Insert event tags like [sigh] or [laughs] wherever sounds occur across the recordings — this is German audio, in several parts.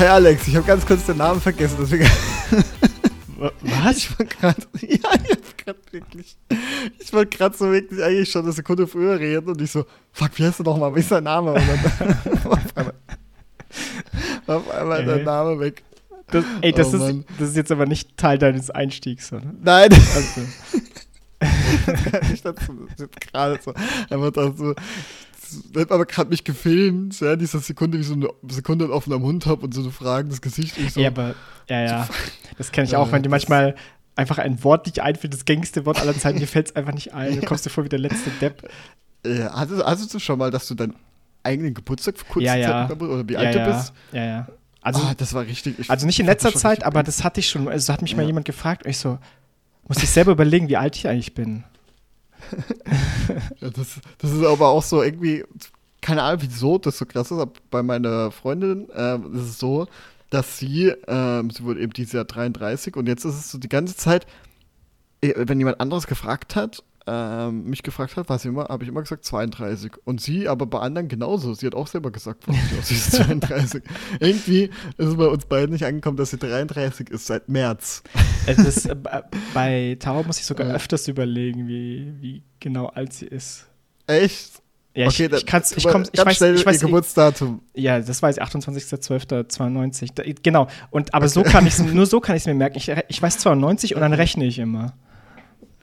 Hi Alex, ich habe ganz kurz den Namen vergessen, deswegen. Was? Ich war gerade. [laughs] Ja, ich hab gerade wirklich. Ich wollte gerade so wirklich eigentlich schon eine Sekunde früher reden und ich so, fuck, wie heißt du nochmal? Wie ist dein Name? Und dann [laughs] auf einmal, auf einmal der Ey. Name weg. Das, ey, das, Oh, ist, Mann. das ist jetzt aber nicht Teil deines Einstiegs, oder? Nein, Also, [laughs] ich dazu. Das ist gerade so. Einfach da so. Der hat aber gerade mich gefilmt, ja, diese Sekunde, wie ich so eine Sekunde einen offenen Mund habe und so ein fragendes Gesicht. Und ich so, ja, aber, ja, ja. Das kenne ich auch, wenn dir das- manchmal einfach ein Wort nicht einfällt, das gängigste Wort aller Zeiten, dir fällt es einfach nicht ein. Du kommst dir vor wie der letzte Depp. Ja, hattest, hattest du schon mal, dass du deinen eigenen Geburtstag vor kurzer Ja, ja. Zeit oder wie alt ja, du bist? Ja, ja. Also, ah, das war richtig. Ich, also nicht in letzter Zeit, aber das hatte ich schon. Also hat mich mal jemand gefragt und ich so, muss ich selber überlegen, wie alt ich eigentlich bin. [laughs] Das, das ist aber auch so irgendwie, keine Ahnung, wieso das so krass ist, aber bei meiner Freundin ähm, ist es so, dass sie, ähm, sie wurde eben dieses Jahr 33 und jetzt ist es so die ganze Zeit, eh, wenn jemand anderes gefragt hat, ähm, mich gefragt hat, was immer, habe ich immer gesagt 32. Und sie aber bei anderen genauso. Sie hat auch selber gesagt, aus, sie ist 32. Irgendwie ist es bei uns beiden nicht angekommen, dass sie 33 ist seit März. Es ist, äh, bei- Tao muss ich sogar Ja. öfters überlegen, wie, wie genau alt sie ist. Echt? Ja, ich, dann ich kann's, ich komm, ich weiß, schnell ich weiß, ihr Geburtsdatum. ja, das weiß ich, 28.12.92. Da- Genau. Und, aber so kann ich nur so kann ich es mir merken. Ich, ich weiß 92 und dann rechne ich immer.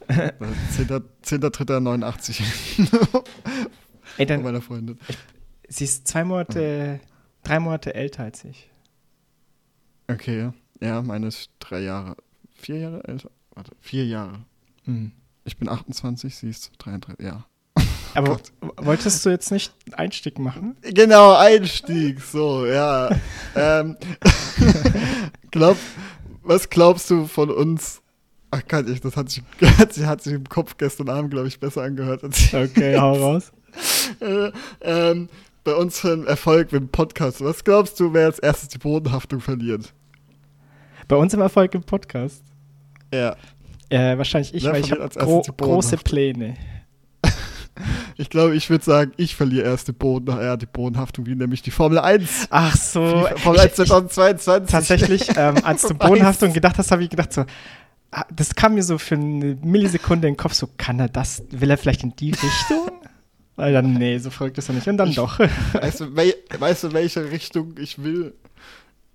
10.3.89 10.3.89 Ey, dann, meiner Freundin. sie ist zwei Monate, drei Monate älter als ich. Okay, ja, meine ist drei Jahre. Vier Jahre älter? Warte, vier Jahre. Hm. Ich bin 28, sie ist 33, ja. Aber Gott. wolltest du jetzt nicht Einstieg machen? Genau, Einstieg, so, ja. ähm, [laughs] glaub, was glaubst du von uns? Ach, kann ich, das hat sich, [laughs] hat sich, hat sich im Kopf gestern Abend, glaube ich, besser angehört als ich. Okay, hau [laughs] raus. äh, ähm, bei unserem Erfolg mit dem Podcast. Was glaubst du, wer als erstes die Bodenhaftung verliert? Bei uns im Erfolg im Podcast. Ja. Äh, wahrscheinlich ich, Wer weil ich habe gro große? Pläne. [laughs] Ich glaube, ich würde sagen, ich verliere erst die, Boden, ja, die Bodenhaftung, wie nämlich die Formel 1. Ach so. Die Formel 1 ich, ich, 2022. tatsächlich, ähm, als du. Bodenhaftung gedacht hast, habe ich gedacht so, das kam mir so für eine Millisekunde in den Kopf, so kann er das, will er vielleicht in die Richtung? Weil dann, nee, so verrückt ist er nicht. Und dann Ich- doch. Weißt du, wel, weißt du, welche Richtung ich will?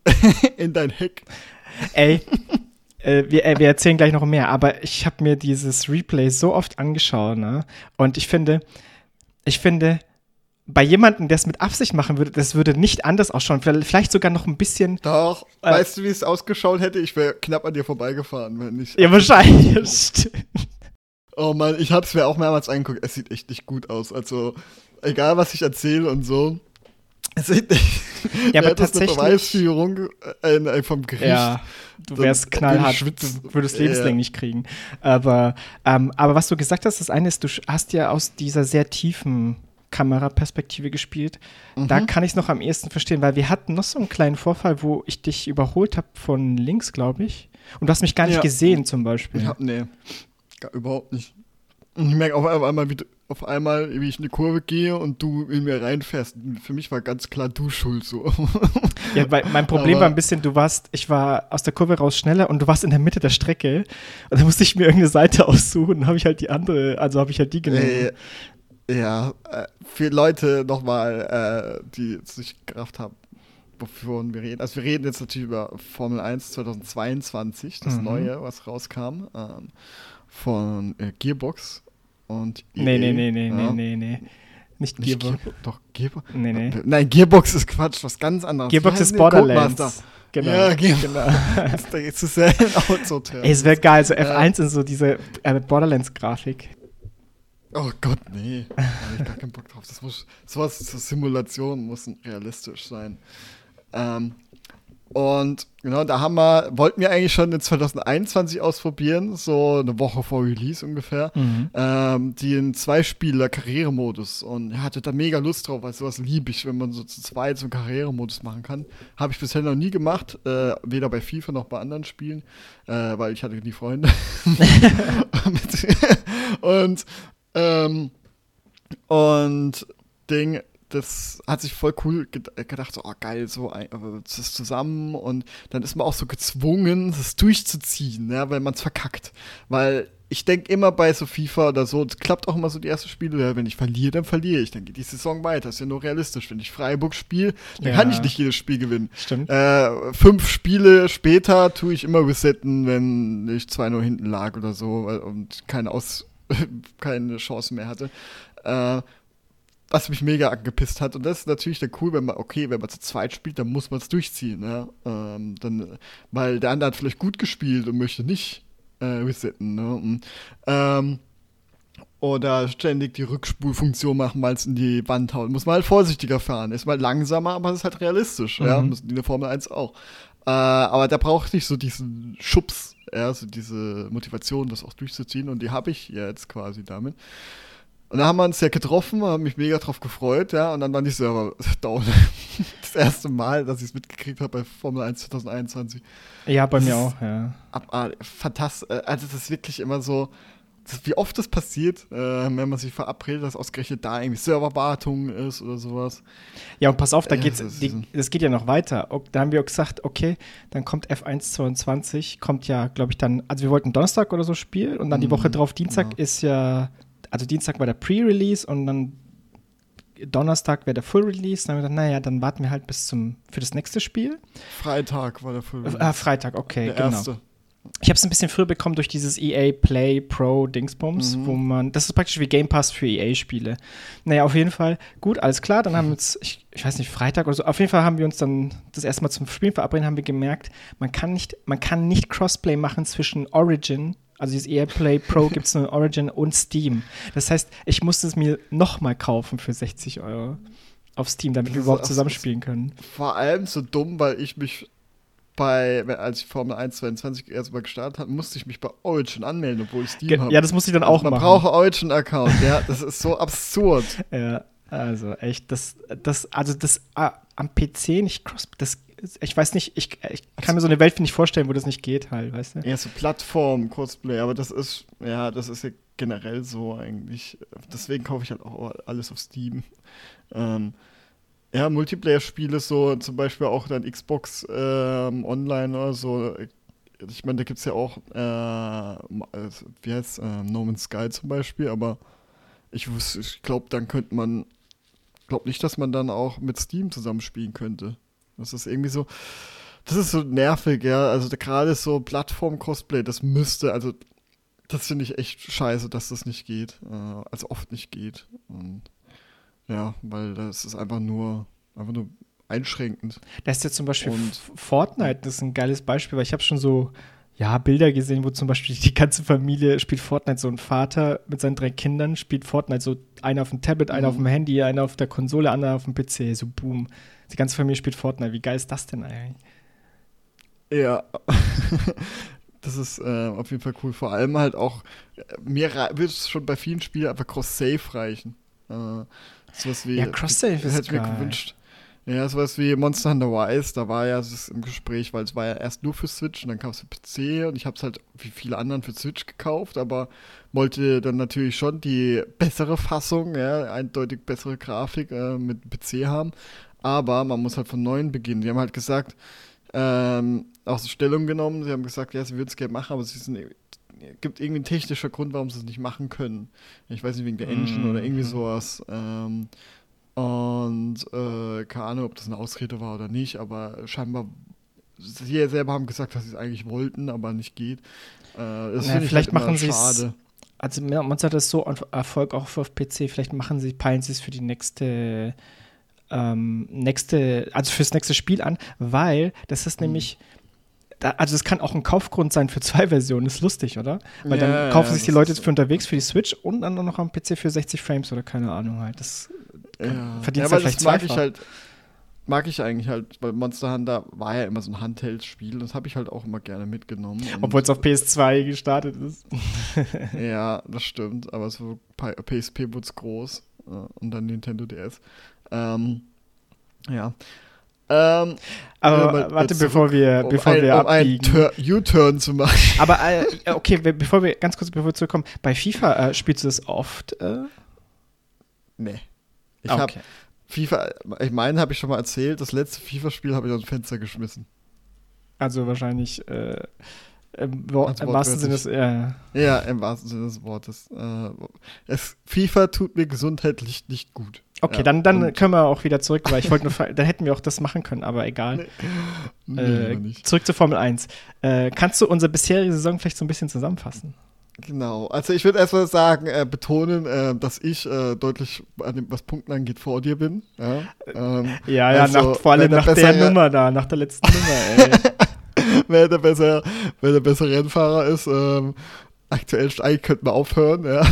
[laughs] In dein Heck. Ey, äh, wir, äh, wir erzählen gleich noch mehr, aber ich habe mir dieses Replay so oft angeschaut, ne? Und ich finde, ich finde, bei jemandem, der es mit Absicht machen würde, das würde nicht anders ausschauen. Vielleicht sogar noch ein bisschen. Doch, Äh. weißt du, wie es ausgeschaut hätte? Ich wäre knapp an dir vorbeigefahren, wenn ich. Ja, wahrscheinlich. [laughs] stimmt. Oh Mann, ich hab's mir auch mehrmals angeguckt. Es sieht echt nicht gut aus. Also, egal was ich erzähle und so. Es sieht nicht. Ja, aber ist eine tatsächlich- Beweisführung äh, äh, vom Gericht. Ja, du wärst knallhart, du würdest Ja. lebenslänglich kriegen. Aber, ähm, aber was du gesagt hast, das eine ist, du hast ja aus dieser sehr tiefen Kameraperspektive gespielt. Da Mhm. kann ich es noch am ehesten verstehen, weil wir hatten noch so einen kleinen Vorfall, wo ich dich überholt habe von links, glaube ich. Und du hast mich gar nicht Ja. gesehen, zum Beispiel. Ich hab, nee, gar, überhaupt nicht. Und ich merke auf einmal, wie, auf einmal, wie ich in die Kurve gehe und du in mir reinfährst. Für mich war ganz klar du schuld so. [laughs] Ja, weil mein Problem Aber- war ein bisschen, du warst, ich war aus der Kurve raus schneller und du warst in der Mitte der Strecke. Und da musste ich mir irgendeine Seite aussuchen, dann habe ich halt die andere, also habe ich halt die genommen. Äh, ja, äh, für Leute nochmal, äh, die es nicht gerafft haben, wovon wir reden. Also wir reden jetzt natürlich über Formel 1 2022, das Mhm. neue, was rauskam, ähm, von äh, Gearbox und nee, EA, nee, nee, nee, nee, ja. nee, nee. Nicht Nicht Gearbox. Gearbox, doch Gearbox. Nee, nee. Nein, Gearbox ist Quatsch, was ganz anderes. Gearbox ist? Borderlands. Genau. Ja, genau. Da geht zu sehr in Auto. Ey, es wäre geil, so F1 in so diese äh, Borderlands-Grafik. Oh Gott, nee. Da hab ich gar keinen Bock drauf. Das muss, sowas zur Simulation muss realistisch sein. Ähm, und genau, da haben wir, wollten wir eigentlich schon in 2021 ausprobieren, so eine Woche vor Release ungefähr, Mhm. ähm, den Zwei-Spieler-Karrieremodus. Und er hatte da mega Lust drauf, weil sowas liebe ich, wenn man so zu zweit so einen Karrieremodus machen kann. Habe ich bisher noch nie gemacht, äh, weder bei FIFA noch bei anderen Spielen, äh, weil ich hatte nie Freunde. [laughs] [laughs] und, ähm, und Ding, das hat sich voll cool gedacht, so, oh geil, so ein, das ist zusammen und dann ist man auch so gezwungen, das durchzuziehen, ja, weil man es verkackt. Weil ich denke immer bei so FIFA oder so, es klappt auch immer so die ersten Spiele, ja, wenn ich verliere, dann verliere ich, dann geht die Saison weiter, ist ja nur realistisch. Wenn ich Freiburg spiele, dann ja. kann ich nicht jedes Spiel gewinnen. Stimmt. Äh, fünf Spiele später tue ich immer resetten, wenn ich 2-0 hinten lag oder so und keine, Aus [laughs] keine Chance mehr hatte. Äh, was mich mega angepisst hat. Und das ist natürlich dann cool, wenn man, okay, wenn man zu zweit spielt, dann muss man es durchziehen. Ja? Ähm, dann, weil der andere hat vielleicht gut gespielt und möchte nicht äh, resetten. Ne? Und, ähm, oder ständig die Rückspulfunktion machen, mal es in die Wand hauen. Muss man halt vorsichtiger fahren. Ist mal langsamer, aber es ist halt realistisch. Mhm. Ja, in der Formel 1 auch. Äh, aber da braucht nicht so diesen Schubs, ja, so diese Motivation, das auch durchzuziehen. Und die habe ich jetzt quasi damit. Und da haben wir uns ja getroffen, haben mich mega drauf gefreut, ja, und dann waren die Server [laughs] down. das erste Mal, dass ich es mitgekriegt habe bei Formel 1 2021. Ja, bei das mir auch, ja. Fantastisch. Äh, also, das ist wirklich immer so, wie oft das passiert, äh, wenn man sich verabredet, dass ausgerechnet da irgendwie Serverwartung ist oder sowas. Ja, und pass auf, da geht's, das, die, das geht ja noch weiter. Da haben wir auch gesagt, okay, dann kommt F1 22, kommt ja, glaube ich, dann, also wir wollten Donnerstag oder so spielen und dann die mhm, Woche drauf, Dienstag, ja. ist ja also Dienstag war der Pre-Release und dann Donnerstag wäre der Full-Release. Dann haben wir gedacht, naja, dann warten wir halt bis zum, für das nächste Spiel. Freitag war der Full-Release. Ah, Freitag, okay, der genau. Erste. Ich habe es ein bisschen früher bekommen durch dieses EA Play Pro Dingsbums, mhm. wo man, das ist praktisch wie Game Pass für EA-Spiele. Naja, auf jeden Fall, gut, alles klar, dann haben wir uns, ich, ich, weiß nicht, Freitag oder so, auf jeden Fall haben wir uns dann das erste Mal zum Spielen verabreden, haben wir gemerkt, man kann nicht, man kann nicht Crossplay machen zwischen Origin also dieses Airplay Pro [laughs] gibt es nur Origin und Steam. Das heißt, ich musste es mir nochmal kaufen für 60 Euro auf Steam, damit wir überhaupt zusammenspielen können. Vor allem so dumm, weil ich mich bei, als ich Formel 1 22 erstmal gestartet habe, musste ich mich bei Origin anmelden, obwohl ich Steam habe. Ja, das musste ich dann also auch man machen. Man braucht Origin-Account, ja, das ist so absurd. [laughs] Ja, also echt, das, das, also das ah, am PC nicht cross, das ich weiß nicht, ich, ich kann mir so eine Welt nicht vorstellen, wo das nicht geht halt, weißt du? Ja, so Plattform, Cosplay, aber das ist, ja, das ist ja generell so eigentlich. Deswegen kaufe ich halt auch alles auf Steam. Ähm, ja, Multiplayer-Spiele, so zum Beispiel auch dann Xbox ähm, Online oder so. Ich meine, da gibt es ja auch, äh, wie heißt äh, No Man's Sky zum Beispiel, aber ich, ich glaube, dann könnte man, glaube nicht, dass man dann auch mit Steam zusammenspielen könnte. Das ist irgendwie so, das ist so nervig, ja. Also gerade so Plattform-Cosplay, das müsste, also das finde ich echt scheiße, dass das nicht geht. Äh, also oft nicht geht. Und ja, weil das ist einfach nur, einfach nur einschränkend. Das ist ja zum Beispiel und, Fortnite, das ist ein geiles Beispiel, weil ich habe schon so ja, Bilder gesehen, wo zum Beispiel [laughs] die ganze Familie spielt Fortnite, so ein Vater mit seinen drei Kindern spielt Fortnite, so einer auf dem Tablet, einer auf dem Handy, einer auf der Konsole, einer auf dem PC, so boom. Die ganze Familie spielt Fortnite. Wie geil ist das denn eigentlich? Ja. [laughs] das ist äh, auf jeden Fall cool. Vor allem halt auch, äh, mir wird es schon bei vielen Spielen einfach Cross-Save reichen. Äh, sowas wie, ja, Cross-Save ist hätte mir gewünscht. Ja, sowas wie Monster Hunter Rise, da war ja das im Gespräch, weil es war ja erst nur für Switch und dann kam es für PC und ich habe es halt wie viele anderen für Switch gekauft, aber wollte dann natürlich schon die bessere Fassung, ja, eindeutig bessere Grafik äh, mit PC haben aber man muss halt von neuem beginnen. Die haben halt gesagt, ähm, auch so Stellung genommen, sie haben gesagt, ja, sie würden es gerne machen, aber es gibt irgendwie einen technischen Grund, warum sie es nicht machen können. Ich weiß nicht, wegen der Engine mm. oder irgendwie mhm. sowas. Ähm, und äh, keine Ahnung, ob das eine Ausrede war oder nicht, aber scheinbar, sie selber haben gesagt, dass sie es eigentlich wollten, aber nicht geht. Äh, das naja, vielleicht halt machen sie es. Also man sagt das so Erfolg auch auf PC, vielleicht machen sie, peilen sie es für die nächste ähm, nächste, also fürs nächste Spiel an, weil das ist mhm. nämlich also es kann auch ein Kaufgrund sein für zwei [laughs] Versionen, ist lustig, oder? Weil ja, dann kaufen ja, sich die Leute für unterwegs für die Switch und dann noch am PC für 60 Frames oder keine Ahnung halt. Das ja. verdient ja, vielleicht mag ich halt mag ich eigentlich halt, weil Monster Hunter war ja immer so ein Handheld-Spiel, das habe ich halt auch immer gerne mitgenommen. Obwohl es auf PS2 gestartet ist. [laughs] ja, das stimmt, aber so PSP wurde es groß äh, und dann Nintendo DS. Ähm, ja. Ähm, aber warte, bevor wir, um bevor ein, wir um abbiegen. U-Turn zu machen. Aber äh, [laughs] okay, bevor wir ganz kurz bevor wir zurückkommen, bei FIFA äh, spielst du das oft? Äh? Nee. Ich okay. habe FIFA, ich meine, habe ich schon mal erzählt, das letzte FIFA-Spiel habe ich aus dem Fenster geschmissen. Also wahrscheinlich äh, im, wahrsten Sinne des, ja. Ja, im wahrsten Sinne des Wortes. Äh, es, FIFA tut mir gesundheitlich nicht gut. Okay, Ja, dann, dann können wir auch wieder zurück, weil ich wollte nur, [laughs] dann hätten wir auch das machen können, aber egal. Nee, äh, nicht. zurück zur Formel 1. Äh, kannst du unsere bisherige Saison vielleicht so ein bisschen zusammenfassen? Genau. Also ich würde erstmal sagen, äh, betonen, äh, dass ich äh, deutlich, an dem, was Punkten angeht, vor dir bin. Ja, ähm, Ja, ja, Also, nach, vor allem der nach der Nummer da, nach der letzten Nummer, ey. [laughs] [laughs] wer, der besser, wer der bessere Rennfahrer ist. Ähm, aktuell eigentlich könnten wir aufhören. Ja.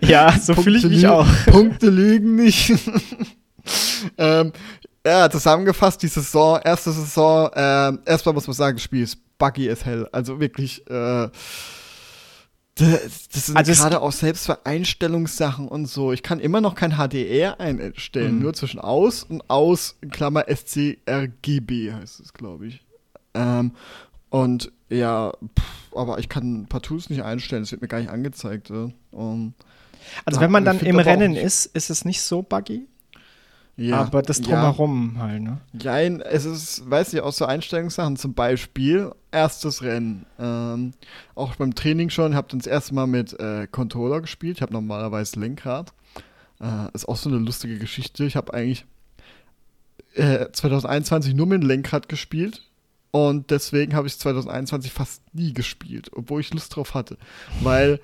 [laughs] ja, so fühle ich mich auch. [laughs] Punkte lügen nicht. ähm, ja, zusammengefasst, die Saison, erste Saison, ähm, erstmal muss man sagen, das Spiel ist buggy as hell. Also wirklich, äh, das, das sind Also gerade auch selbst für Einstellungssachen und so. Ich kann immer noch kein HDR einstellen, Mhm. nur zwischen aus und aus, in Klammer SCRGB heißt es, glaube ich. Ähm, und ja, pff, aber ich kann partout nicht einstellen, es wird mir gar nicht angezeigt. Ja. Und, Also Ja, wenn man dann im Rennen ist, ist es nicht so buggy, ja, aber das ja. Drumherum halt, ne? Jein, es ist, weiß ich, auch so Einstellungssachen, zum Beispiel erstes Rennen. Ähm, auch beim Training schon, ich habe dann das erste Mal mit äh, Controller gespielt, ich habe normalerweise Lenkrad. Äh, ist auch so eine lustige Geschichte. Ich habe eigentlich äh, 2021 nur mit dem Lenkrad gespielt und deswegen habe ich 2021 fast nie gespielt, obwohl ich Lust drauf hatte. Weil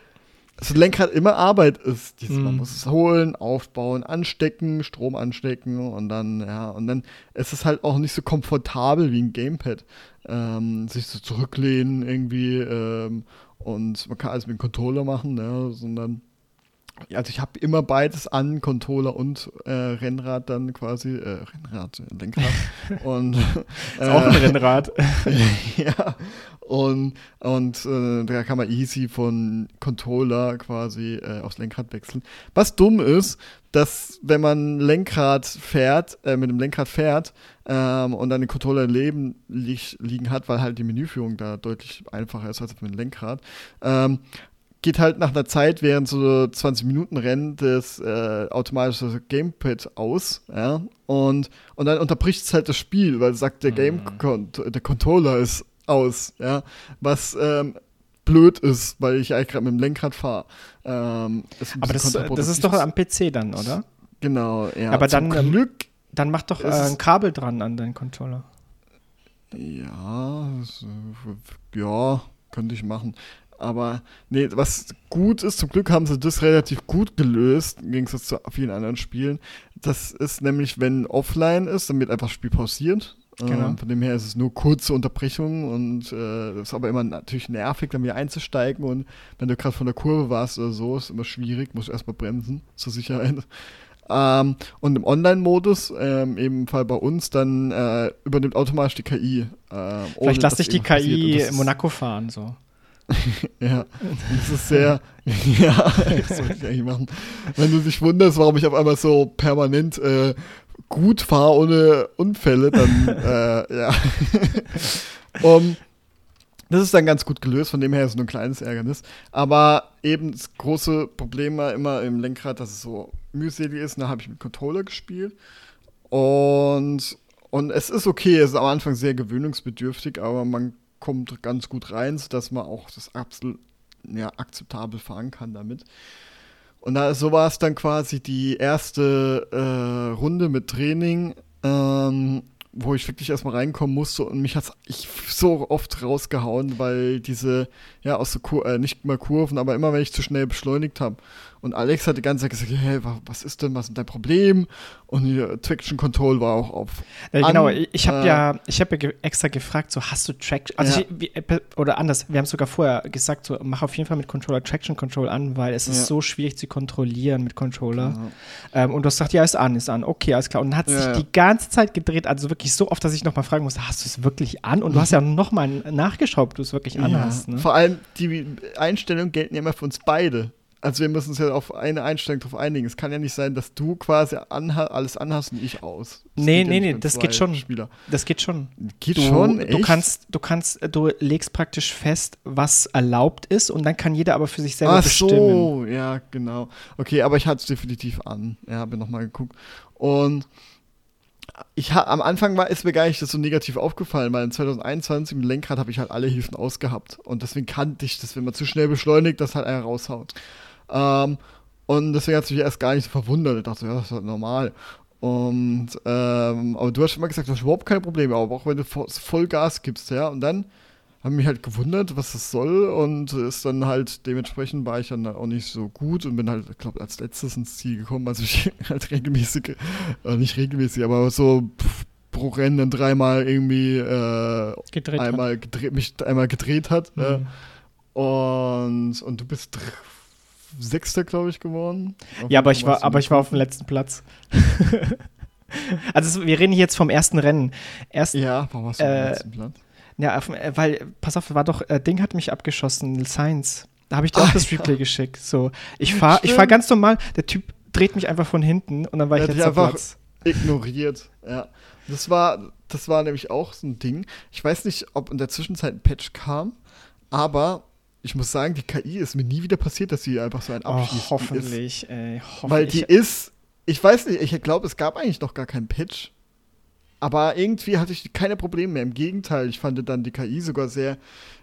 das Lenkrad immer Arbeit ist. Dieses, Man Mhm. muss es holen, aufbauen, anstecken, Strom anstecken und dann, ja, und dann ist es halt auch nicht so komfortabel wie ein Gamepad. Ähm, sich so zurücklehnen irgendwie ähm, und man kann alles mit dem Controller machen, ne, sondern also ich habe immer beides an, Controller und äh, Rennrad dann quasi, äh, Rennrad, äh, Lenkrad. [laughs] und Ist auch ein äh, Rennrad. [laughs] ja, und, und äh, da kann man easy von Controller quasi äh, aufs Lenkrad wechseln. Was dumm ist, dass wenn man Lenkrad fährt, äh, mit dem Lenkrad fährt ähm, und dann den Controller neben li liegen hat, weil halt die Menüführung da deutlich einfacher ist als mit dem Lenkrad, ähm, geht halt nach einer Zeit während so 20 Minuten Rennen das äh, automatische Gamepad aus, ja, und, und dann unterbricht es halt das Spiel, weil es sagt, der Game der Controller ist aus, ja, was ähm, blöd ist, weil ich eigentlich gerade mit dem Lenkrad fahre. Ähm, Aber das, das ist doch am PC dann, oder? genau, ja. Aber zum dann, ähm, Glück, Dann mach doch äh, ein Kabel dran an deinen Controller. ja, äh, ja, könnte ich machen. Aber nee, was gut ist, zum Glück haben sie das relativ gut gelöst, im Gegensatz zu vielen anderen Spielen. Das ist nämlich, wenn offline ist, dann wird einfach das Spiel pausiert. Genau. Ähm, von dem her ist es nur kurze Unterbrechungen und äh, das ist aber immer natürlich nervig, dann wieder einzusteigen. Und wenn du gerade von der Kurve warst oder so, ist immer schwierig, musst du erstmal bremsen zur Sicherheit. Ähm, und im Online-Modus, ähm, eben Fall bei uns, dann äh, übernimmt automatisch die KI. Ohne, Vielleicht lass dass dich die KI Monaco fahren, so. [laughs] ja, das ist sehr, [laughs] ja, das wollte ich eigentlich machen. Wenn du dich wunderst, warum ich auf einmal so permanent äh, gut fahre ohne Unfälle, dann, [laughs] äh, ja. um, das ist dann ganz gut gelöst, von dem her ist es nur ein kleines Ärgernis. Aber eben das große Problem war immer im Lenkrad, dass es so mühselig ist. Und da habe ich mit Controller gespielt. Und, und es ist okay, es ist am Anfang sehr gewöhnungsbedürftig, aber man kommt ganz gut rein, sodass man auch das absolut ja, akzeptabel fahren kann damit. Und da, so war es dann quasi die erste äh, Runde mit Training, ähm, wo ich wirklich erstmal reinkommen musste und mich hat ich so oft rausgehauen, weil diese, ja, aus so Kur äh, nicht mal Kurven, aber immer wenn ich zu schnell beschleunigt habe. Und Alex hat die ganze Zeit gesagt, hey, wa- was ist denn, was ist dein Problem? Und die Traction Control war auch auf. Äh, an, genau, ich, ich habe äh, ja, ich habe ja extra gefragt, so hast du Traction, also Ja. ich, äh, oder anders, wir haben sogar vorher gesagt, so mach auf jeden Fall mit Controller Traction Control an, weil es Ja. ist so schwierig zu du mit Controller. Ja. Ähm, und du hast gesagt, ja, ist an, ist an, okay, alles klar. Und dann hat es Ja, sich die ganze Zeit gedreht, also wirklich so oft, dass ich nochmal fragen musste, hast du es wirklich an? Und du hast ja nochmal nachgeschaut, ob du es wirklich an Ja. hast. Ne? Vor allem die Einstellungen gelten ja immer für uns beide. also wir müssen uns ja auf eine Einstellung drauf einigen. Es kann ja nicht sein, dass du quasi anha alles anhast und ich aus. Das nee, nee, ja nee, das geht schon. Spieler. Das geht schon. Geht du, schon? Echt? Du kannst, du kannst, du legst praktisch fest, was erlaubt ist und dann kann jeder aber für sich selber Ach bestimmen. Ach so, ja, genau. Okay, aber ich hatte es definitiv an. Ja, habe nochmal geguckt. Und ich ha, am Anfang war, ist mir gar nicht das so negativ aufgefallen, weil in 2021 im Lenkrad habe ich halt alle Hilfen ausgehabt. Und deswegen kannte ich das, wenn man zu schnell beschleunigt, das halt einer raushaut. Ähm, und deswegen hat es mich erst gar nicht so verwundert. Ich dachte, ja, das ist halt normal. Und, ähm, aber du hast schon mal gesagt, du hast überhaupt keine Probleme, auch wenn du voll Gas gibst, ja. Und dann habe mich halt gewundert, was das soll und ist dann halt dementsprechend war ich dann auch nicht so gut und bin halt, ich glaube, als letztes ins Ziel gekommen. Also ich [laughs] halt regelmäßig, äh, nicht regelmäßig, aber so pff, pro Rennen dann dreimal irgendwie äh, gedreht einmal gedreht, mich einmal gedreht hat. Mhm. Äh, und, und du bist Sechster, glaube ich, geworden. Ja, aber ich war, aber ich war auf dem letzten Platz. [laughs] also wir reden hier jetzt vom ersten Rennen. Erst, ja, warum warst du äh, auf dem letzten Platz? Ja, äh, weil, pass auf, war doch, äh, Ding hat mich abgeschossen, Science. Da habe ich dir auch das Replay geschickt. So, ich fahre ich fahr ganz normal, der Typ dreht mich einfach von hinten und dann war ich letzter einfach Platz. Ignoriert, ja. Das war, das war nämlich auch so ein Ding. Ich weiß nicht, ob in der Zwischenzeit ein Patch kam, aber ich muss sagen, die KI ist mir nie wieder passiert, dass sie einfach so ein Abschießen oh, hoffentlich, ist. Ey, hoffentlich. Weil die ist, ich weiß nicht, ich glaube, es gab eigentlich noch gar keinen Patch. Aber irgendwie hatte ich keine Probleme mehr. Im Gegenteil, ich fand dann die KI sogar sehr,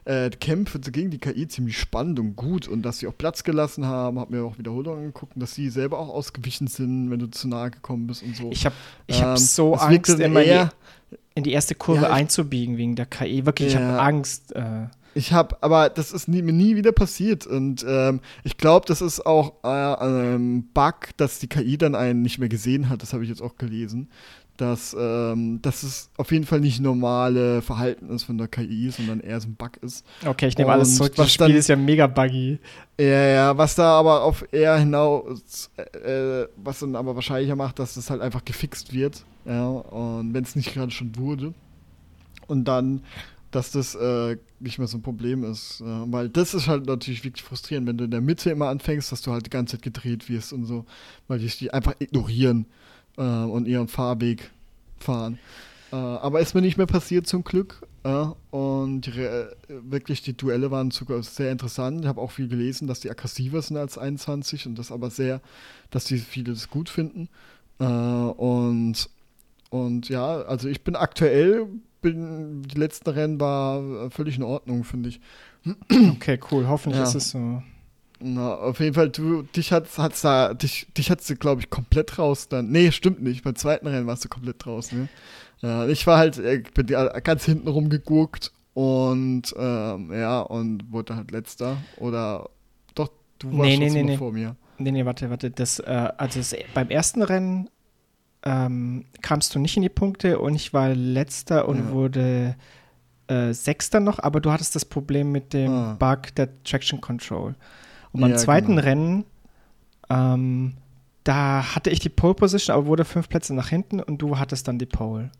äh, Kämpfe gegen die KI ziemlich spannend und gut. Und dass sie auch Platz gelassen haben, hab mir auch Wiederholungen angeguckt, dass sie selber auch ausgewichen sind, wenn du zu nahe gekommen bist und so. Ich habe ich ähm, hab so Angst, immer in die, in die erste Kurve ja, einzubiegen wegen der KI. Wirklich, ja. ich habe Angst. Äh. Ich habe, aber das ist nie, mir nie wieder passiert. Und ähm, ich glaube, das ist auch äh, ein Bug, dass die KI dann einen nicht mehr gesehen hat. Das habe ich jetzt auch gelesen dass, ähm, dass es auf jeden Fall nicht normale Verhalten ist von der KI, sondern eher so ein Bug ist. Okay, ich nehme alles zurück. Das Spiel dann, ist ja mega buggy. Ja, ja, was da aber auf eher hinaus, äh, was dann aber wahrscheinlicher macht, dass das halt einfach gefixt wird. Ja, und wenn es nicht gerade schon wurde. Und dann, dass das äh, nicht mehr so ein Problem ist. Ja, weil das ist halt natürlich wirklich frustrierend, wenn du in der Mitte immer anfängst, dass du halt die ganze Zeit gedreht wirst und so, weil die dich einfach ignorieren äh, und ihren Fahrweg fahren. Äh, aber ist mir nicht mehr passiert zum Glück. Äh, und wirklich die Duelle waren sogar sehr interessant. Ich habe auch viel gelesen, dass die aggressiver sind als 21 und das aber sehr, dass die viele das gut finden. Äh, und, und ja, also ich bin aktuell, bin, die letzten Rennen war völlig in Ordnung, finde ich. Okay, cool. Hoffentlich ja. ist es so. Na, auf jeden Fall, du, dich hat's, hat's da, dich, dich hat's, glaube ich, komplett raus dann. Nee, stimmt nicht. Beim zweiten Rennen warst du komplett raus, ne? Ja, ich war halt, ich bin ganz hinten rumgeguckt und, ähm, ja, und wurde halt letzter. Oder, doch, du warst nee, nee, nee, nee. vor mir. Nee, nee, warte, warte. Das, äh, also das, beim ersten Rennen ähm, kamst du nicht in die Punkte und ich war letzter und ja. wurde äh, Sechster noch, aber du hattest das Problem mit dem ah. Bug der Traction Control. Und beim ja, zweiten genau. Rennen, ähm, da hatte ich die Pole Position, aber wurde fünf Plätze nach hinten und du hattest dann die Pole.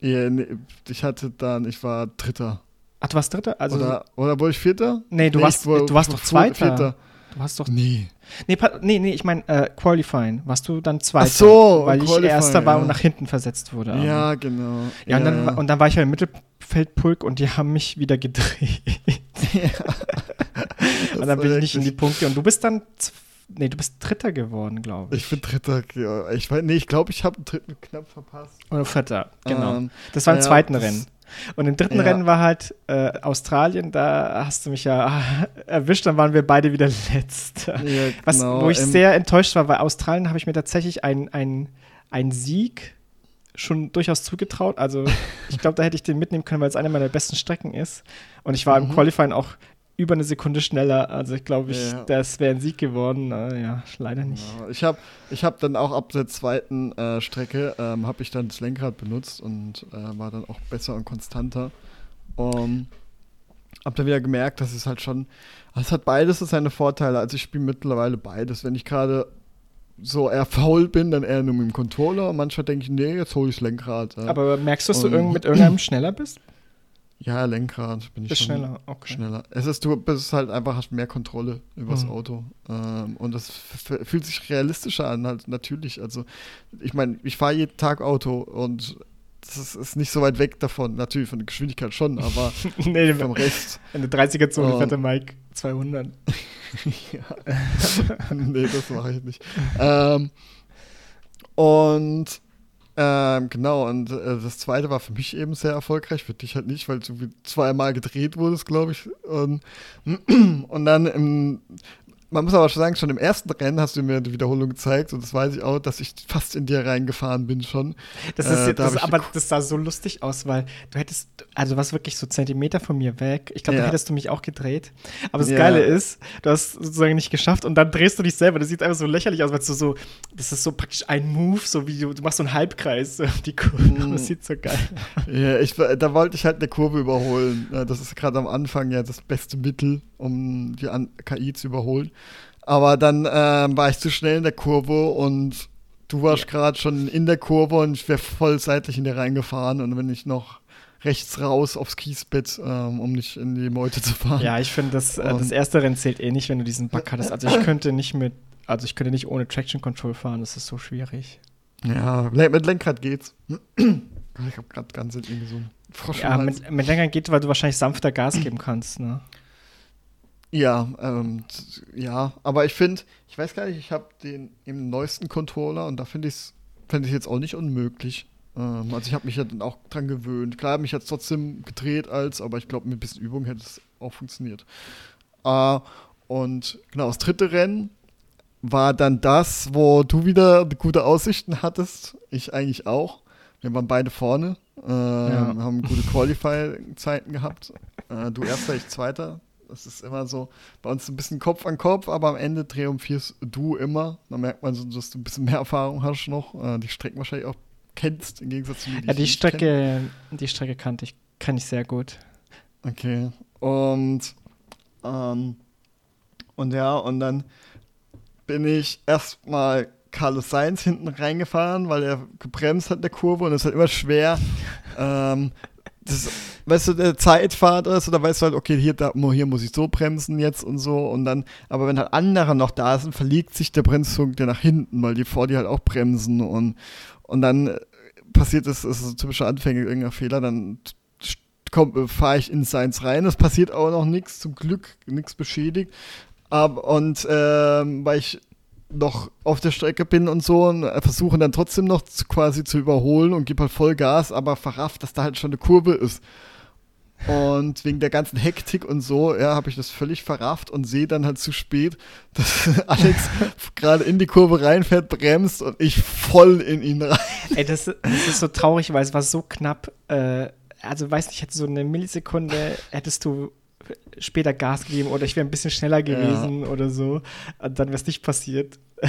Ja, nee, ich hatte dann, ich war Dritter. Ach, du warst Dritter? Also, oder, oder wurde ich Vierter? Nee, du nee, warst, war, du warst doch Zweiter. Vierter. Du hast doch. Nee. Nee, nee, nee ich meine, äh, Qualifying. Warst du dann Zweiter? Ach so, weil ich Erster war ja. und nach hinten versetzt wurde. Ja, genau. Ja, ja, und, dann, und dann war ich ja im Mittelfeldpulk und die haben mich wieder gedreht. Ja. [laughs] und dann bin ich nicht in die Punkte. Und du bist dann, nee, du bist Dritter geworden, glaube ich. Ich bin Dritter, ja. Ich weiß, nee, ich glaube, ich habe einen dritten knapp verpasst. Oder Vierter, genau. Ähm, das war im ja, zweiten Rennen. Und im dritten ja. Rennen war halt äh, Australien, da hast du mich ja erwischt, dann waren wir beide wieder letzt. Ja, genau. Was, wo ich ähm, sehr enttäuscht war, weil Australien habe ich mir tatsächlich einen ein Sieg schon durchaus zugetraut. Also ich glaube, da hätte ich den mitnehmen können, weil es eine meiner besten Strecken ist. Und ich war mhm. im Qualifying auch über eine Sekunde schneller. Also ich glaube, ich, ja. das wäre ein Sieg geworden. Na, ja, leider nicht. Ja, ich habe ich hab dann auch ab der zweiten äh, Strecke, ähm, habe ich dann das Lenkrad benutzt und äh, war dann auch besser und konstanter. Um, hab dann wieder gemerkt, dass es halt schon, es hat beides seine Vorteile. Also ich spiele mittlerweile beides. Wenn ich gerade so eher faul bin, dann eher nur mit dem Controller. Und manchmal denke ich, nee, jetzt hole ich das Lenkrad. Ja. Aber merkst du, dass du irgend mit irgendeinem schneller bist? Ja, Lenkrad bin ich schon schneller, okay. schneller. Es ist, du bist halt einfach, hast mehr Kontrolle über das Mhm. Auto. Ähm, und das fühlt sich realistischer an, halt natürlich. Also, ich meine, ich fahre jeden Tag Auto und das ist, nicht so weit weg davon. Natürlich von der Geschwindigkeit schon, [laughs] aber nee, vom Rest. in der 30er-Zone Oh. fährt der Mike 200. [laughs] [laughs] nee, das mache ich nicht. ähm, und ähm, genau, und äh, das zweite war für mich eben sehr erfolgreich, für dich halt nicht, weil du wie zweimal gedreht wurdest, glaube ich. Und, [clears throat] und dann im, man muss aber schon sagen, schon im ersten Rennen hast du mir die Wiederholung gezeigt und das weiß ich auch, dass ich fast in dir reingefahren bin schon. Das Äh, ist jetzt, da das, aber das sah so lustig aus, weil du hättest, also du warst wirklich so Zentimeter von mir weg. Ich glaube, da Ja. hättest du mich auch gedreht. Aber das Ja. Geile ist, du hast sozusagen nicht geschafft und dann drehst du dich selber. Das sieht einfach so lächerlich aus, weil du so, das ist so praktisch ein Move, so wie du, du machst so einen Halbkreis, um die Kurve. Mm. Das sieht so geil aus. Ja, ich, da wollte ich halt eine Kurve überholen. Das ist gerade am Anfang ja das beste Mittel, um die KI zu überholen. Aber dann ähm, war ich zu schnell in der Kurve und du warst gerade schon in der Kurve und ich wäre voll seitlich in dir reingefahren und wenn ich noch rechts raus aufs Kiesbett, ähm, um nicht in die Meute zu fahren. Ja, ich finde, das, äh, das erste Rennen zählt eh nicht, wenn du diesen Bug hattest. Also ich könnte nicht mit, also ich könnte nicht ohne Traction Control fahren, das ist so schwierig. Ja, mit Lenkrad geht's. Ich habe gerade ganz irgendwie so einen Frosch Ja, mit, mit länger geht, weil du wahrscheinlich sanfter Gas geben kannst, ne? Ja, ähm, ja, aber ich finde, ich weiß gar nicht, ich habe den im neuesten Controller und da finde ich es finde ich jetzt auch nicht unmöglich. Ähm, also ich habe mich ja dann auch dran gewöhnt. Klar, mich jetzt trotzdem gedreht als, aber ich glaube, mit ein bisschen Übung hätte es auch funktioniert. Äh, und genau, das dritte Rennen war dann das, wo du wieder gute Aussichten hattest. Ich eigentlich auch. Wir waren beide vorne, äh, haben gute [laughs] Qualify-Zeiten gehabt. Äh, du erster, ich zweiter. Das ist immer so bei uns ein bisschen Kopf an Kopf, aber am Ende triumphierst du immer. Da merkt man so, dass du ein bisschen mehr Erfahrung hast noch. Äh, die Strecken wahrscheinlich auch kennst, im Gegensatz zu mir. Ja, die nicht kenn. Strecke, die Strecke kannte ich, kann ich sehr gut. Okay. Und, ähm, und ja, und dann bin ich erstmal Carlos Sainz hinten reingefahren, weil er gebremst hat in der Kurve und es ist halt immer schwer. [laughs] ähm, das, weißt du, der Zeitfahrt ist, oder weißt du halt, okay, hier, da, hier muss ich so bremsen jetzt und so und dann, aber wenn halt andere noch da sind, verlegt sich der Bremspunkt ja nach hinten, weil die vor dir halt auch bremsen und, und dann äh, passiert es, ist so ein typischer Anfänger, irgendein Fehler, dann fahre ich in Science rein. Es passiert auch noch nichts, zum Glück, nichts beschädigt. Aber, und ähm, weil ich noch auf der Strecke bin und so und äh, versuche dann trotzdem noch zu, quasi zu überholen und gebe halt voll Gas, aber verrafft, dass da halt schon eine Kurve ist. Und wegen der ganzen Hektik und so, ja, habe ich das völlig verrafft und sehe dann halt zu spät, [laughs] dass Alex [laughs] gerade in die Kurve reinfährt, bremst und ich voll in ihn rein. Ey, das, das ist so traurig, weil es war so knapp. Äh, also, weiß nicht, hätte so eine Millisekunde, hättest du später Gas gegeben oder ich wäre ein bisschen schneller gewesen oder so. Und dann wäre es nicht passiert. [laughs]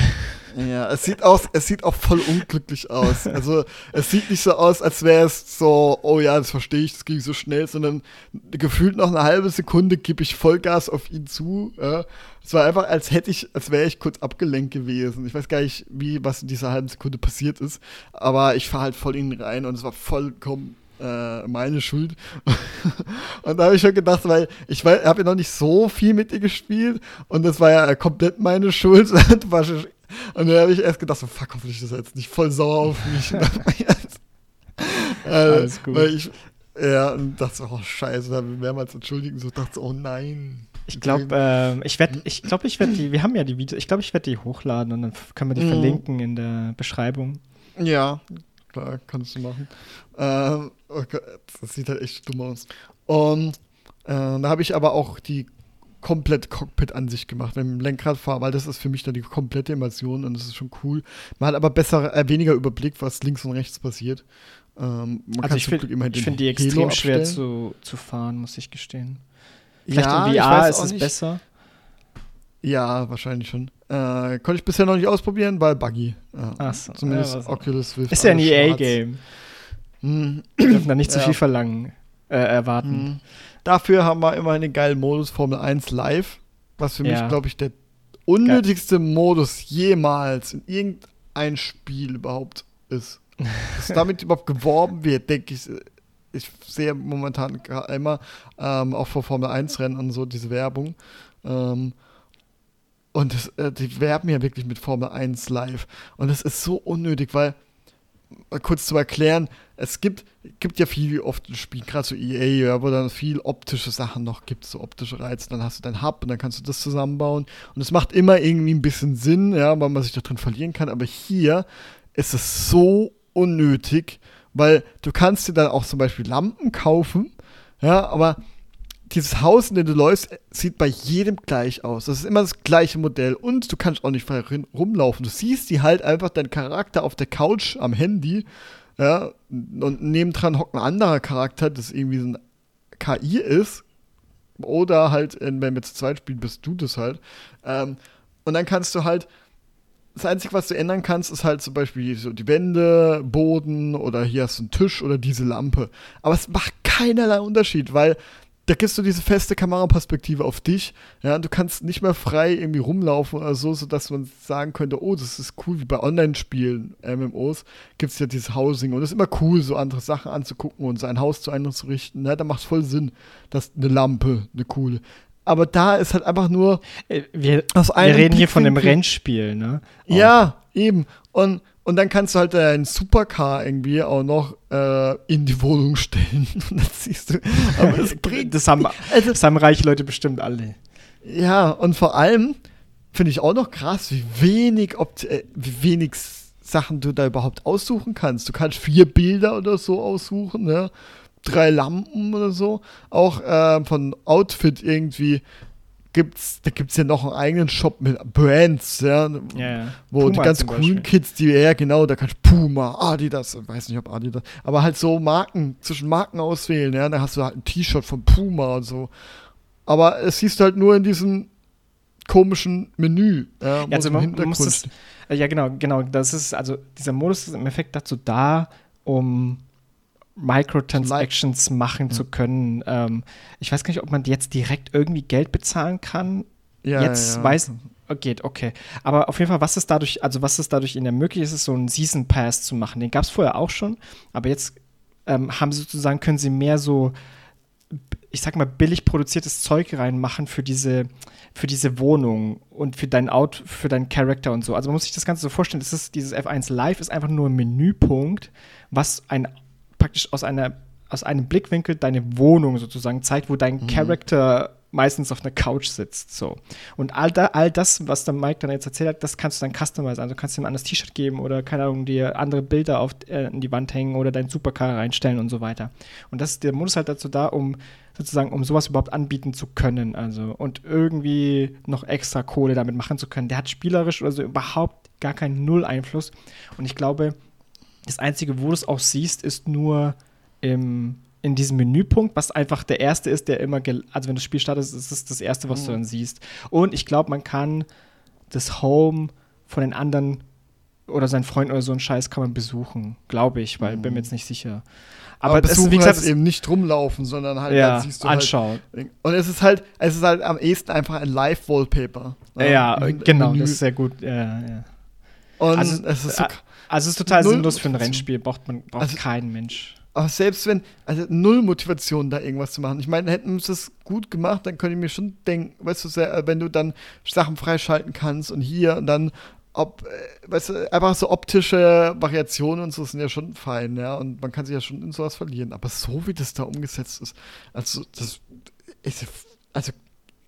Ja, es sieht aus, es sieht auch voll unglücklich aus. Also es sieht nicht so aus, als wäre es so, oh ja, das verstehe ich, das ging so schnell, sondern gefühlt noch eine halbe Sekunde gebe ich Vollgas auf ihn zu. Ja. Es war einfach, als hätte ich, als wäre ich kurz abgelenkt gewesen. Ich weiß gar nicht, wie, was in dieser halben Sekunde passiert ist, aber ich fahre halt voll in ihn rein und es war vollkommen äh, meine Schuld. [laughs] und da habe ich schon gedacht, weil ich habe ja noch nicht so viel mit dir gespielt und das war ja komplett meine Schuld. [laughs] Und dann habe ich erst gedacht, so, fuck, hoffentlich ist er jetzt nicht voll sauer auf mich. [laughs] Äh, Alles gut. Weil ich, ja, und dachte so, oh scheiße, da habe ich mehrmals entschuldigen, so dachte so, oh nein. Ich glaube, ähm, ich werde, ich glaube, ich werde die, wir haben ja die Videos, ich glaube, ich werde die hochladen und dann können wir die Mhm. verlinken in der Beschreibung. Ja, klar, kannst du machen. Ähm, oh Gott, das sieht halt echt dumm aus. Und äh, da habe ich aber auch die komplett Cockpit-Ansicht gemacht, wenn ich Lenkrad fahre, weil das ist für mich dann die komplette Immersion und das ist schon cool. Man hat aber besser, äh, weniger Überblick, was links und rechts passiert. Ähm, Also ich finde find die Halo extrem schwer abstellen. zu, zu fahren, muss ich gestehen. Vielleicht ja, in ich VR ist es nicht. besser. Ja, wahrscheinlich schon. Äh, konnte ich bisher noch nicht ausprobieren, weil buggy. Ja. Ach so, Zumindest ja, Oculus Rift. Ist ja ein. EA-Game. Hm. Wir dürfen da nicht zu Ja. viel verlangen, äh, erwarten. Mhm. Dafür haben wir immer einen geilen Modus Formel 1 live, was für mich, glaube ich, der unnötigste Modus jemals in irgendein Spiel überhaupt ist. [laughs] Dass damit überhaupt geworben wird, denke ich, ich sehe momentan immer ähm, auch vor Formel 1 Rennen und so diese Werbung. Ähm, und das, äh, die werben ja wirklich mit Formel 1 live. Und das ist so unnötig, weil, mal kurz zu erklären, es gibt, gibt ja viel oft Spiele, gerade so EA, wo dann viel optische Sachen noch gibt, so optische Reize. Dann hast du dein Hub und dann kannst du das zusammenbauen. Und es macht immer irgendwie ein bisschen Sinn, ja, weil man sich da drin verlieren kann. Aber hier ist es so unnötig, weil du kannst dir dann auch zum Beispiel Lampen kaufen, ja, aber dieses Haus, in dem du läufst, sieht bei jedem gleich aus. Das ist immer das gleiche Modell und du kannst auch nicht frei rumlaufen. Du siehst die halt einfach deinen Charakter auf der Couch am Handy, ja, und nebendran hockt ein anderer Charakter, das irgendwie so ein KI ist. Oder halt, wenn wir zu zweit spielen, bist du das halt. Ähm, und dann kannst du halt das Einzige, was du ändern kannst, ist halt zum Beispiel so die Wände, Boden oder hier hast du einen Tisch oder diese Lampe. Aber es macht keinerlei Unterschied, weil da gibst du diese feste Kameraperspektive auf dich. Ja, du kannst nicht mehr frei irgendwie rumlaufen oder so, sodass man sagen könnte, oh, das ist cool, wie bei Online-Spielen, MMOs, gibt es ja dieses Housing und es ist immer cool, so andere Sachen anzugucken und sein Haus zu einzurichten. Ja, da macht es voll Sinn, dass eine Lampe, eine coole aber da ist halt einfach nur äh, wir, wir reden hier von einem Rennspiel, ne? Ja, eben. Und, und dann kannst du halt deinen Supercar irgendwie auch noch äh, in die Wohnung stellen. [laughs] Und das siehst du. Aber es [laughs] bringt. Das haben, also, das haben reiche Leute bestimmt alle. Ja, und vor allem finde ich auch noch krass, wie wenig, äh, wie wenig Sachen du da überhaupt aussuchen kannst. Du kannst vier Bilder oder so aussuchen, ne? drei Lampen oder so. Auch äh, von Outfit irgendwie gibt's, da gibt es ja noch einen eigenen Shop mit Brands, ja, ja, ja. wo Puma die ganz coolen Kids, die, ja genau, da kannst du Puma, Adidas, ich weiß nicht, ob Adidas, aber halt so Marken, zwischen Marken auswählen, ja, da hast du halt ein T-Shirt von Puma und so. Aber es siehst du halt nur in diesem komischen Menü. Ja, also man, muss das, ja genau, genau, das ist, also dieser Modus ist im Effekt dazu da, um Microtransactions machen ja. zu können. Ähm, ich weiß gar nicht, ob man jetzt direkt irgendwie Geld bezahlen kann. Ja, jetzt ja, weiß geht, okay. Aber auf jeden Fall, was ist dadurch, also was ist dadurch ihnen ermöglicht, ist es so einen Season Pass zu machen. Den gab es vorher auch schon, aber jetzt ähm, haben sie sozusagen, können sie mehr so, ich sag mal, billig produziertes Zeug reinmachen für diese, für diese Wohnung und für dein Out, für deinen Charakter und so. Also man muss sich das Ganze so vorstellen, das ist, dieses F1 Live ist einfach nur ein Menüpunkt, was ein praktisch aus einer aus einem Blickwinkel deine Wohnung sozusagen zeigt, wo dein mhm. Charakter meistens auf einer Couch sitzt. So. Und all, da, all das, was der Mike dann jetzt erzählt hat, das kannst du dann customizen. Also du kannst ihm ein anderes T-Shirt geben oder, keine Ahnung, dir andere Bilder auf äh, in die Wand hängen oder deinen Supercar reinstellen und so weiter. Und das ist der Modus halt dazu da, um sozusagen, um sowas überhaupt anbieten zu können. Also und irgendwie noch extra Kohle damit machen zu können. Der hat spielerisch oder so überhaupt gar keinen Null-Einfluss. Und ich glaube, das Einzige, wo du es auch siehst, ist nur im, in diesem Menüpunkt, was einfach der erste ist, der immer, also wenn das Spiel startet, ist es das erste, was mhm. du dann siehst. Und ich glaube, man kann das Home von den anderen oder seinen Freunden oder so einen Scheiß kann man besuchen, glaube ich, weil mhm. bin mir jetzt nicht sicher. Aber, Aber besuchen es, wie gesagt, heißt eben nicht rumlaufen, sondern halt ja, siehst du halt anschauen. Halt, und es ist halt, es ist halt am ehesten einfach ein Live-Wallpaper. Ne? Ja, ja genau, Menü. das ist sehr gut. Ja, ja. Und also, es ist so also es ist total sinnlos für ein Rennspiel, braucht man braucht also, kein Mensch. Aber selbst wenn, also null Motivation, da irgendwas zu machen. Ich meine, hätten sie es gut gemacht, dann könnte ich mir schon denken, weißt du, sehr, wenn du dann Sachen freischalten kannst und hier und dann, ob, äh, weißt du, einfach so optische Variationen und so sind ja schon fein, ja, und man kann sich ja schon in sowas verlieren. Aber so wie das da umgesetzt ist, also das ist, also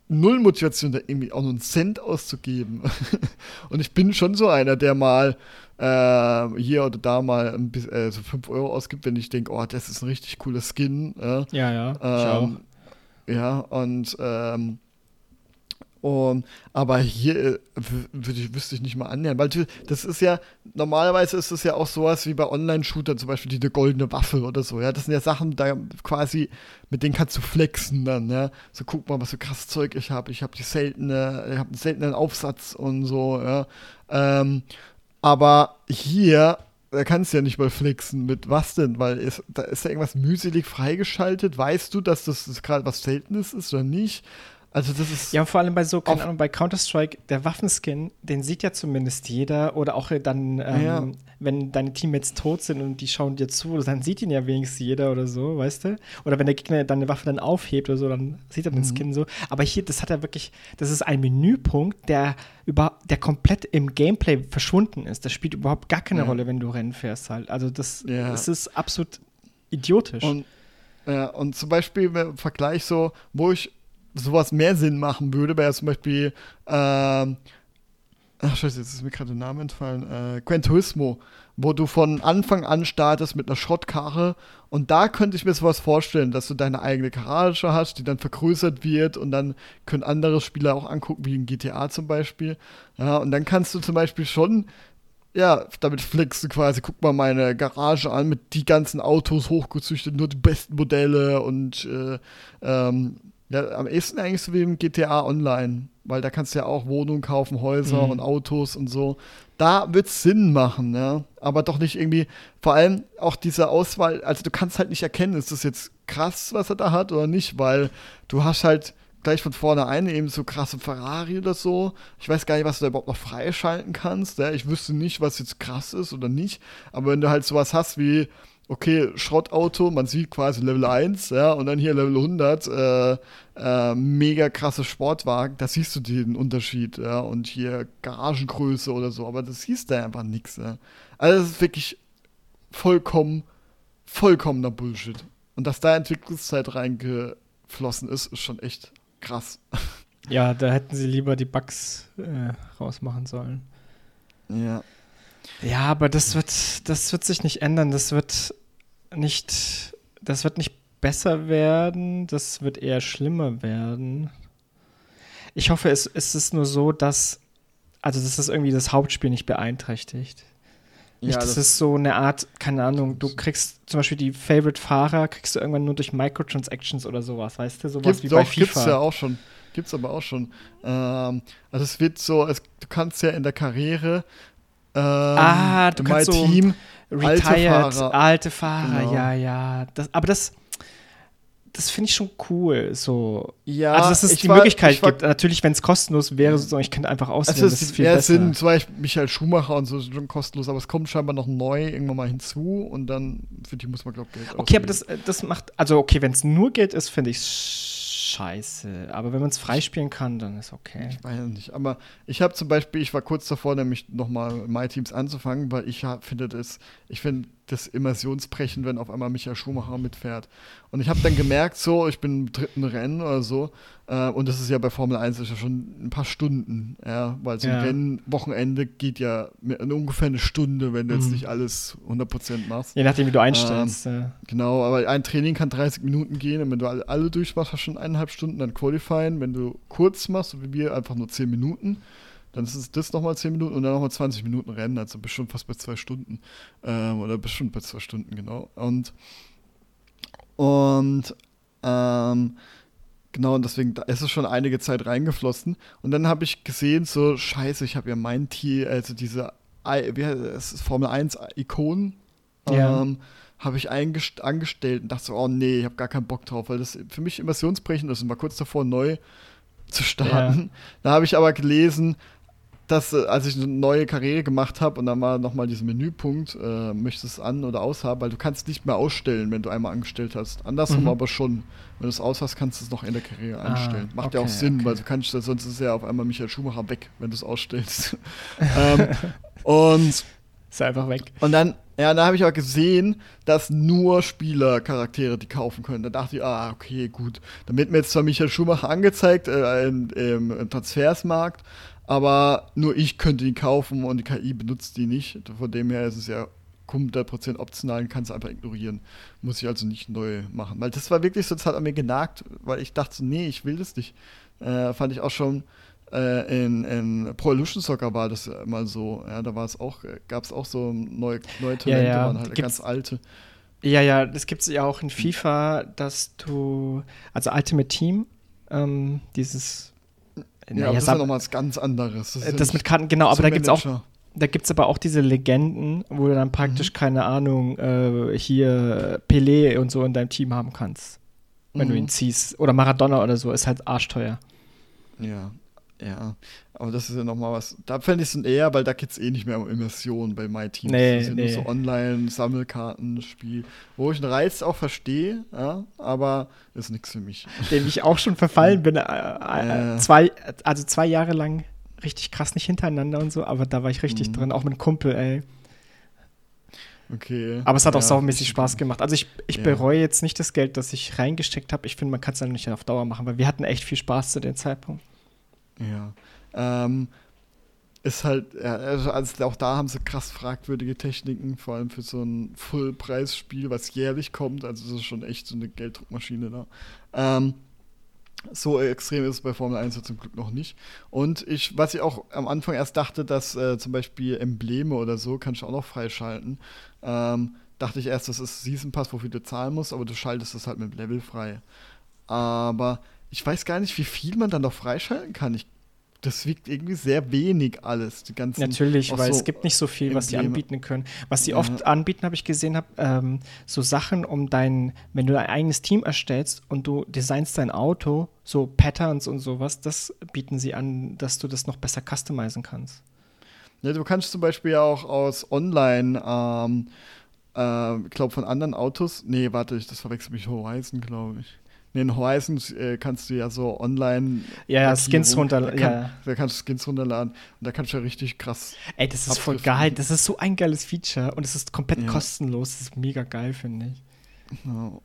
null Motivation, da irgendwie auch nur einen Cent auszugeben. [laughs] und ich bin schon so einer, der mal äh, hier oder da mal ein bisschen, äh, so 5 Euro ausgibt, wenn ich denke, oh, das ist ein richtig cooler Skin. Äh, ja, ja. Ähm, ja, und ähm, um, aber hier äh, wüsste ich nicht mal annähern, weil das ist ja, normalerweise ist es ja auch sowas wie bei Online-Shootern, zum Beispiel die, die goldene Waffe oder so, ja. Das sind ja Sachen, da quasi, mit denen kannst du flexen dann, ja. So guck mal, was für krasses Zeug ich habe. Ich habe die seltene, ich habe einen seltenen Aufsatz und so, ja. Ähm, aber hier, da kannst du ja nicht mal flexen. Mit was denn? Weil es, da ist ja irgendwas mühselig freigeschaltet. Weißt du, dass das, das gerade was Seltenes ist oder nicht? Also das ist. Ja, vor allem bei so, keine Ahnung, bei Counter-Strike, der Waffenskin, den sieht ja zumindest jeder. Oder auch dann, ähm, ja. wenn deine Teammates tot sind und die schauen dir zu, dann sieht ihn ja wenigstens jeder oder so, weißt du? Oder wenn der Gegner deine Waffe dann aufhebt oder so, dann sieht er den mhm. Skin so. Aber hier, das hat er wirklich, das ist ein Menüpunkt, der über, der komplett im Gameplay verschwunden ist. Das spielt überhaupt gar keine ja. Rolle, wenn du Rennen fährst halt. Also das, ja. das ist absolut idiotisch. Und, ja, und zum Beispiel im Vergleich so, wo ich sowas mehr Sinn machen würde, wäre zum Beispiel, ähm, ach scheiße, jetzt ist mir gerade der Name entfallen, äh, Gran Turismo, wo du von Anfang an startest mit einer Schrottkarre und da könnte ich mir sowas vorstellen, dass du deine eigene Garage hast, die dann vergrößert wird und dann können andere Spieler auch angucken, wie in GTA zum Beispiel. Ja, und dann kannst du zum Beispiel schon ja, damit flexst du quasi, guck mal meine Garage an mit die ganzen Autos hochgezüchtet, nur die besten Modelle und äh, ähm, ja, am ehesten eigentlich so wie im GTA Online, weil da kannst du ja auch Wohnungen kaufen, Häuser mhm. und Autos und so. Da wird es Sinn machen, ja. Aber doch nicht irgendwie, vor allem auch diese Auswahl, also du kannst halt nicht erkennen, ist das jetzt krass, was er da hat oder nicht, weil du hast halt gleich von vornherein eben so krasse Ferrari oder so. Ich weiß gar nicht, was du da überhaupt noch freischalten kannst. Ja. Ich wüsste nicht, was jetzt krass ist oder nicht. Aber wenn du halt sowas hast wie, okay, Schrottauto, man sieht quasi Level 1, ja, und dann hier Level 100, äh, äh, mega krasse Sportwagen, da siehst du den Unterschied, ja, und hier Garagengröße oder so, aber das siehst du einfach nichts, ja. Also das ist wirklich vollkommen, vollkommener Bullshit. Und dass da Entwicklungszeit reingeflossen ist, ist schon echt krass. Ja, da hätten sie lieber die Bugs äh, rausmachen sollen. Ja. Ja, aber das wird, das wird sich nicht ändern. Das wird nicht, das wird nicht besser werden, das wird eher schlimmer werden. Ich hoffe, es, es ist nur so, dass, also dass das irgendwie das Hauptspiel nicht beeinträchtigt. Nicht, ja, das, das ist so eine Art, keine Ahnung, du kriegst zum Beispiel die Favorite-Fahrer, kriegst du irgendwann nur durch Microtransactions oder sowas, weißt du? Sowas Gibt, wie doch, bei FIFA. Gibt's ja auch schon. Gibt's aber auch schon. Ähm, also es wird so, es, du kannst ja in der Karriere ähm, ah, du kannst so Team retired, alte Fahrer, alte Fahrer genau. ja, ja. Das, aber das, das finde ich schon cool. So. Ja, also, dass es die war, Möglichkeit gibt. Natürlich, wenn es kostenlos wäre, so, ich könnte einfach auswählen. Also, das ist viel ja, besser. sind zum Beispiel Michael Schumacher und so schon kostenlos, aber es kommt scheinbar noch neu irgendwann mal hinzu und dann für die muss man, glaube ich, Geld Okay, ausgeben. aber das, das macht, also okay, wenn es nur Geld ist, finde ich scheiße. Aber wenn man es freispielen kann, dann ist okay. Ich weiß nicht. Aber ich habe zum Beispiel, ich war kurz davor, nämlich nochmal My Teams anzufangen, weil ich finde das, ich finde das Immersionsbrechen, wenn auf einmal Michael Schumacher mitfährt. Und ich habe dann gemerkt, so, ich bin im dritten Rennen oder so, äh, und das ist ja bei Formel 1 ist ja schon ein paar Stunden, ja, weil so ein ja. Rennwochenende geht ja ungefähr eine Stunde, wenn du mhm. jetzt nicht alles 100% machst. Je nachdem, wie du einstellst. Ähm, ja. Genau, aber ein Training kann 30 Minuten gehen und wenn du alle, alle durchmachst, hast du schon eineinhalb Stunden, dann Qualifying. Wenn du kurz machst, so wie wir, einfach nur 10 Minuten dann ist es das nochmal 10 Minuten und dann nochmal 20 Minuten Rennen, also bist schon fast bei zwei Stunden. Ähm, oder bist schon bei zwei Stunden, genau. Und, und ähm, genau, und deswegen da ist es schon einige Zeit reingeflossen. Und dann habe ich gesehen, so, scheiße, ich habe ja mein Tier, also diese wie heißt das, Formel 1 Ikonen. Ja. Ähm, habe ich angestellt und dachte so, oh nee, ich habe gar keinen Bock drauf, weil das für mich immersionsbrechend ist und war kurz davor neu zu starten. Ja. Da habe ich aber gelesen, dass, äh, als ich eine neue Karriere gemacht habe und dann war nochmal dieser Menüpunkt, äh, möchtest du es an- oder aushaben, weil du kannst nicht mehr ausstellen, wenn du einmal angestellt hast. Andersrum mhm. aber schon. Wenn du es aus hast, kannst du es noch in der Karriere ah, einstellen. Macht okay, ja auch Sinn, okay. weil du kannst, sonst ist ja auf einmal Michael Schumacher weg, wenn du es ausstellst. [laughs] ähm, und [laughs] ist einfach weg. Und dann, ja, da habe ich auch gesehen, dass nur Spieler Charaktere die kaufen können. Da dachte ich, ah, okay, gut. Dann wird mir jetzt zwar Michael Schumacher angezeigt äh, im, im Transfersmarkt, aber nur ich könnte ihn kaufen und die KI benutzt die nicht. Von dem her ist es ja 100% optional und kannst einfach ignorieren. Muss ich also nicht neu machen. Weil das war wirklich so, das hat an mir genagt, weil ich dachte, nee, ich will das nicht. Äh, fand ich auch schon äh, in, in Pro Evolution Soccer war das mal so. Ja, da war es auch, gab es auch so neue, neue Talente, ja, ja. waren halt Gibt's, ganz alte. Ja, ja, das gibt es ja auch in FIFA, dass du, also Ultimate Team, ähm, dieses ja, naja, das ist ja nochmal was ganz anderes. Das, das mit Karten, genau, aber da gibt es auch, da gibt es aber auch diese Legenden, wo du dann praktisch, mhm. keine Ahnung, äh, hier Pelé und so in deinem Team haben kannst. Wenn mhm. du ihn ziehst. Oder Maradona oder so, ist halt arschteuer. Ja, ja. Aber das ist ja nochmal was. Da fände ich es eher, weil da geht es eh nicht mehr um Immersion bei MyTeam. Nee, das ist ja nee. nur so Online-Sammelkartenspiel, wo ich den Reiz auch verstehe, ja, aber ist nichts für mich. Dem ich auch schon verfallen [laughs] bin. Äh, äh, Äh. zwei, also zwei Jahre lang richtig krass nicht hintereinander und so, aber da war ich richtig Mhm. drin, auch mit einem Kumpel, ey. Okay. Aber es hat auch ja, saumäßig ich- Spaß gemacht. Also ich, ich Ja. bereue jetzt nicht das Geld, das ich reingesteckt habe. Ich finde, man kann es dann nicht auf Dauer machen, weil wir hatten echt viel Spaß zu dem Zeitpunkt. Ja. Ähm, ist halt, ja, also auch da haben sie krass fragwürdige Techniken, vor allem für so ein Fullpreisspiel, was jährlich kommt. Also das ist schon echt so eine Gelddruckmaschine da. Ähm, so extrem ist es bei Formel 1 ja zum Glück noch nicht. Und ich, was ich auch am Anfang erst dachte, dass äh, zum Beispiel Embleme oder so kannst du auch noch freischalten. Ähm, dachte ich erst, das ist Season Pass, wofür du zahlen musst, aber du schaltest das halt mit Level frei. Aber ich weiß gar nicht, wie viel man dann noch freischalten kann. Ich, das wiegt irgendwie sehr wenig alles. Die ganzen, Natürlich, weil so es gibt nicht so viel, was sie Embleme. anbieten können. Was sie Ja. oft anbieten, habe ich gesehen, habe ähm, so Sachen, um dein, wenn du dein eigenes Team erstellst und du designst dein Auto, so Patterns und sowas, das bieten sie an, dass du das noch besser customizen kannst. Ja, du kannst zum Beispiel auch aus Online, ähm, äh, ich glaube von anderen Autos, nee, warte, ich, das verwechselt mich Horizon, glaube ich. In Horizon äh, kannst du ja so online. Ja, ja, Skins runter- Da, kann, ja. da kannst du Skins runterladen und da kannst du ja richtig krass. Ey, das ist voll geil. Das ist so ein geiles Feature und es ist komplett Ja. kostenlos. Das ist mega geil, finde ich.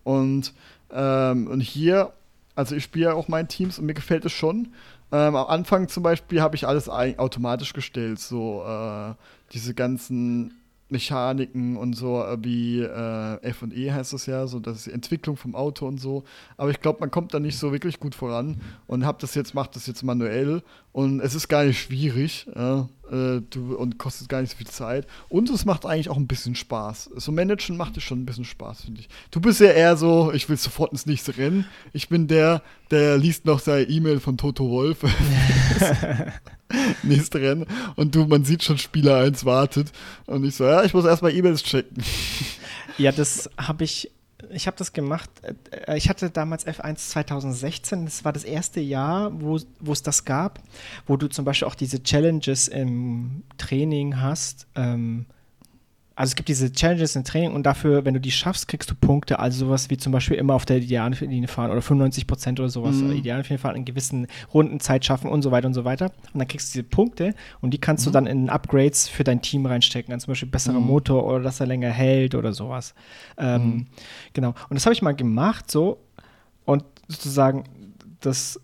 Und, ähm, und hier, also ich spiele ja auch meine Teams und mir gefällt es schon. Ähm, am Anfang zum Beispiel habe ich alles automatisch gestellt, so äh, diese ganzen Mechaniken und so, äh, wie äh, F und E heißt es ja, so das ist die Entwicklung vom Auto und so. Aber ich glaube, man kommt da nicht so wirklich gut voran und hab das jetzt, macht das jetzt manuell und es ist gar nicht schwierig ja, äh, du, und kostet gar nicht so viel Zeit. Und es macht eigentlich auch ein bisschen Spaß. So managen macht es schon ein bisschen Spaß, finde ich. Du bist ja eher so, ich will sofort ins nächste Rennen. Ich bin der, der liest noch seine E-Mail von Toto Wolf. [laughs] [laughs] [laughs] nächste Rennen. Und du, man sieht schon, Spieler 1 wartet. Und ich so, ja, ich muss erstmal E-Mails checken. [laughs] Ja, das habe ich. Ich habe das gemacht. äh, Ich hatte damals F1 2016. Das war das erste Jahr, wo es das gab, wo du zum Beispiel auch diese Challenges im Training hast. Ähm, also es gibt diese Challenges im Training und dafür, wenn du die schaffst, kriegst du Punkte. Also sowas wie zum Beispiel immer auf der Ideallinie fahren oder 95 Prozent oder sowas. Mhm. Mhm. Ideallinie fahren, in gewissen Rundenzeit schaffen und so weiter und so weiter. Und dann kriegst du diese Punkte und die kannst du dann in Upgrades für dein Team reinstecken. Also zum Beispiel besserer Mhm. Motor oder dass er länger hält oder sowas. Ähm, Mhm. Genau. Und das habe ich mal gemacht so und sozusagen das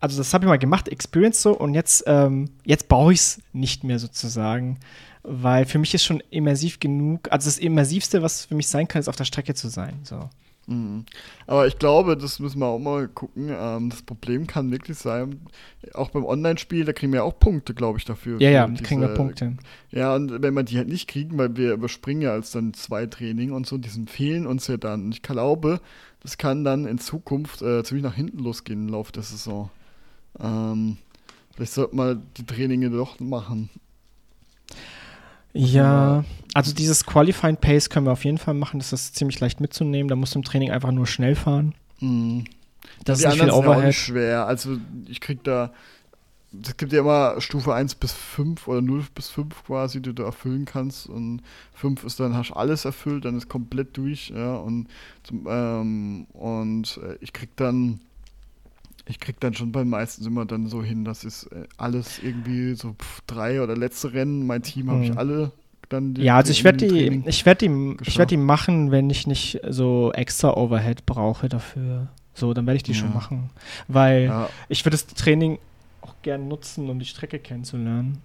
also das habe ich mal gemacht, Experience so, und jetzt, ähm, jetzt brauche ich es nicht mehr sozusagen, weil für mich ist schon immersiv genug, also das Immersivste, was für mich sein kann, ist auf der Strecke zu sein. So. Mhm. Aber ich glaube, das müssen wir auch mal gucken. Ähm, das Problem kann wirklich sein, auch beim Online-Spiel, da kriegen wir ja auch Punkte, glaube ich, dafür. Ja, ja, für kriegen wir diese- Punkte. Ja, und wenn wir die halt nicht kriegen, weil wir überspringen ja als dann zwei Training und so, diesen fehlen uns ja dann. Und ich glaube, das kann dann in Zukunft äh, ziemlich nach hinten losgehen im Laufe der Saison. Ähm, vielleicht sollten wir die Traininge doch machen. Ja, also dieses Qualifying Pace können wir auf jeden Fall machen, das ist ziemlich leicht mitzunehmen, da musst du im Training einfach nur schnell fahren. Mhm. Das die ist nicht viel Overhead. nicht schwer. Also ich krieg da, es gibt ja immer Stufe 1 bis 5 oder 0 bis 5 quasi, die du erfüllen kannst. Und 5 ist dann, hast du alles erfüllt, dann ist komplett durch, ja. Und, zum, ähm, und äh, ich krieg dann, ich krieg dann schon beim meisten immer dann so hin, dass ist äh, alles irgendwie so pff, drei oder letzte Rennen, mein Team habe ich Mhm. alle dann die- Ja, also ich werde die, ich werde die, ich werde die machen, wenn ich nicht so extra Overhead brauche dafür. So, dann werde ich die schon Ja. machen. Weil Ja. ich würde das Training auch gern nutzen, um die Strecke kennenzulernen.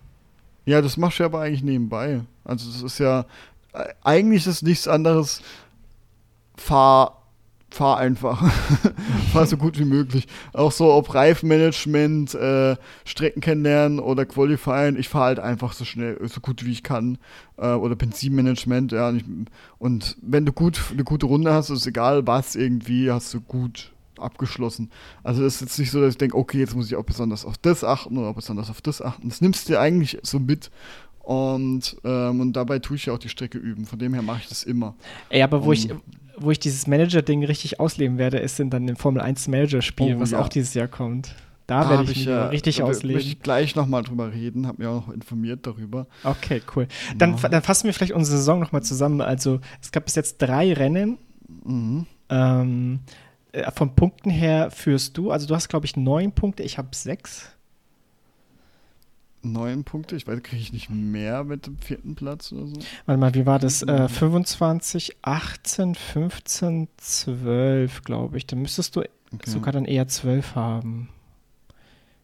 Ja, das machst du ja aber eigentlich nebenbei. Also das ist ja, äh, eigentlich ist nichts anderes, fahr, fahr einfach. [laughs] fahr so gut wie möglich. Auch so ob Reifenmanagement, äh, Strecken kennenlernen oder Qualifying, ich fahre halt einfach so schnell, so gut wie ich kann. Äh, oder Benzinmanagement, ja. Und, ich, und wenn du gut, eine gute Runde hast, ist egal was irgendwie, hast du gut abgeschlossen. Also es ist jetzt nicht so, dass ich denke, okay, jetzt muss ich auch besonders auf das achten oder besonders auf das achten. Das nimmst du dir eigentlich so mit. Und, ähm, und dabei tue ich ja auch die Strecke üben. Von dem her mache ich das immer. Ey, aber wo Um- ich, wo ich dieses Manager-Ding richtig ausleben werde, ist in dann im Formel 1 Manager-Spiel, Oh, was ja. auch dieses Jahr kommt. Da, Da werde ich mich ja, richtig da ausleben. möchte ich gleich nochmal drüber reden, habe mich auch noch informiert darüber. Okay, cool. Dann, Genau. dann fassen wir vielleicht unsere Saison nochmal zusammen. Also, es gab bis jetzt drei Rennen. Mhm. Ähm, äh, von Punkten her führst du, also du hast, glaube ich, neun Punkte, ich habe sechs. Neun Punkte, ich weiß, kriege ich nicht mehr mit dem vierten Platz oder so. Warte mal, wie war das? Mhm. Äh, 25, 18, 15, 12, glaube ich. Dann müsstest du Okay. sogar dann eher 12 haben.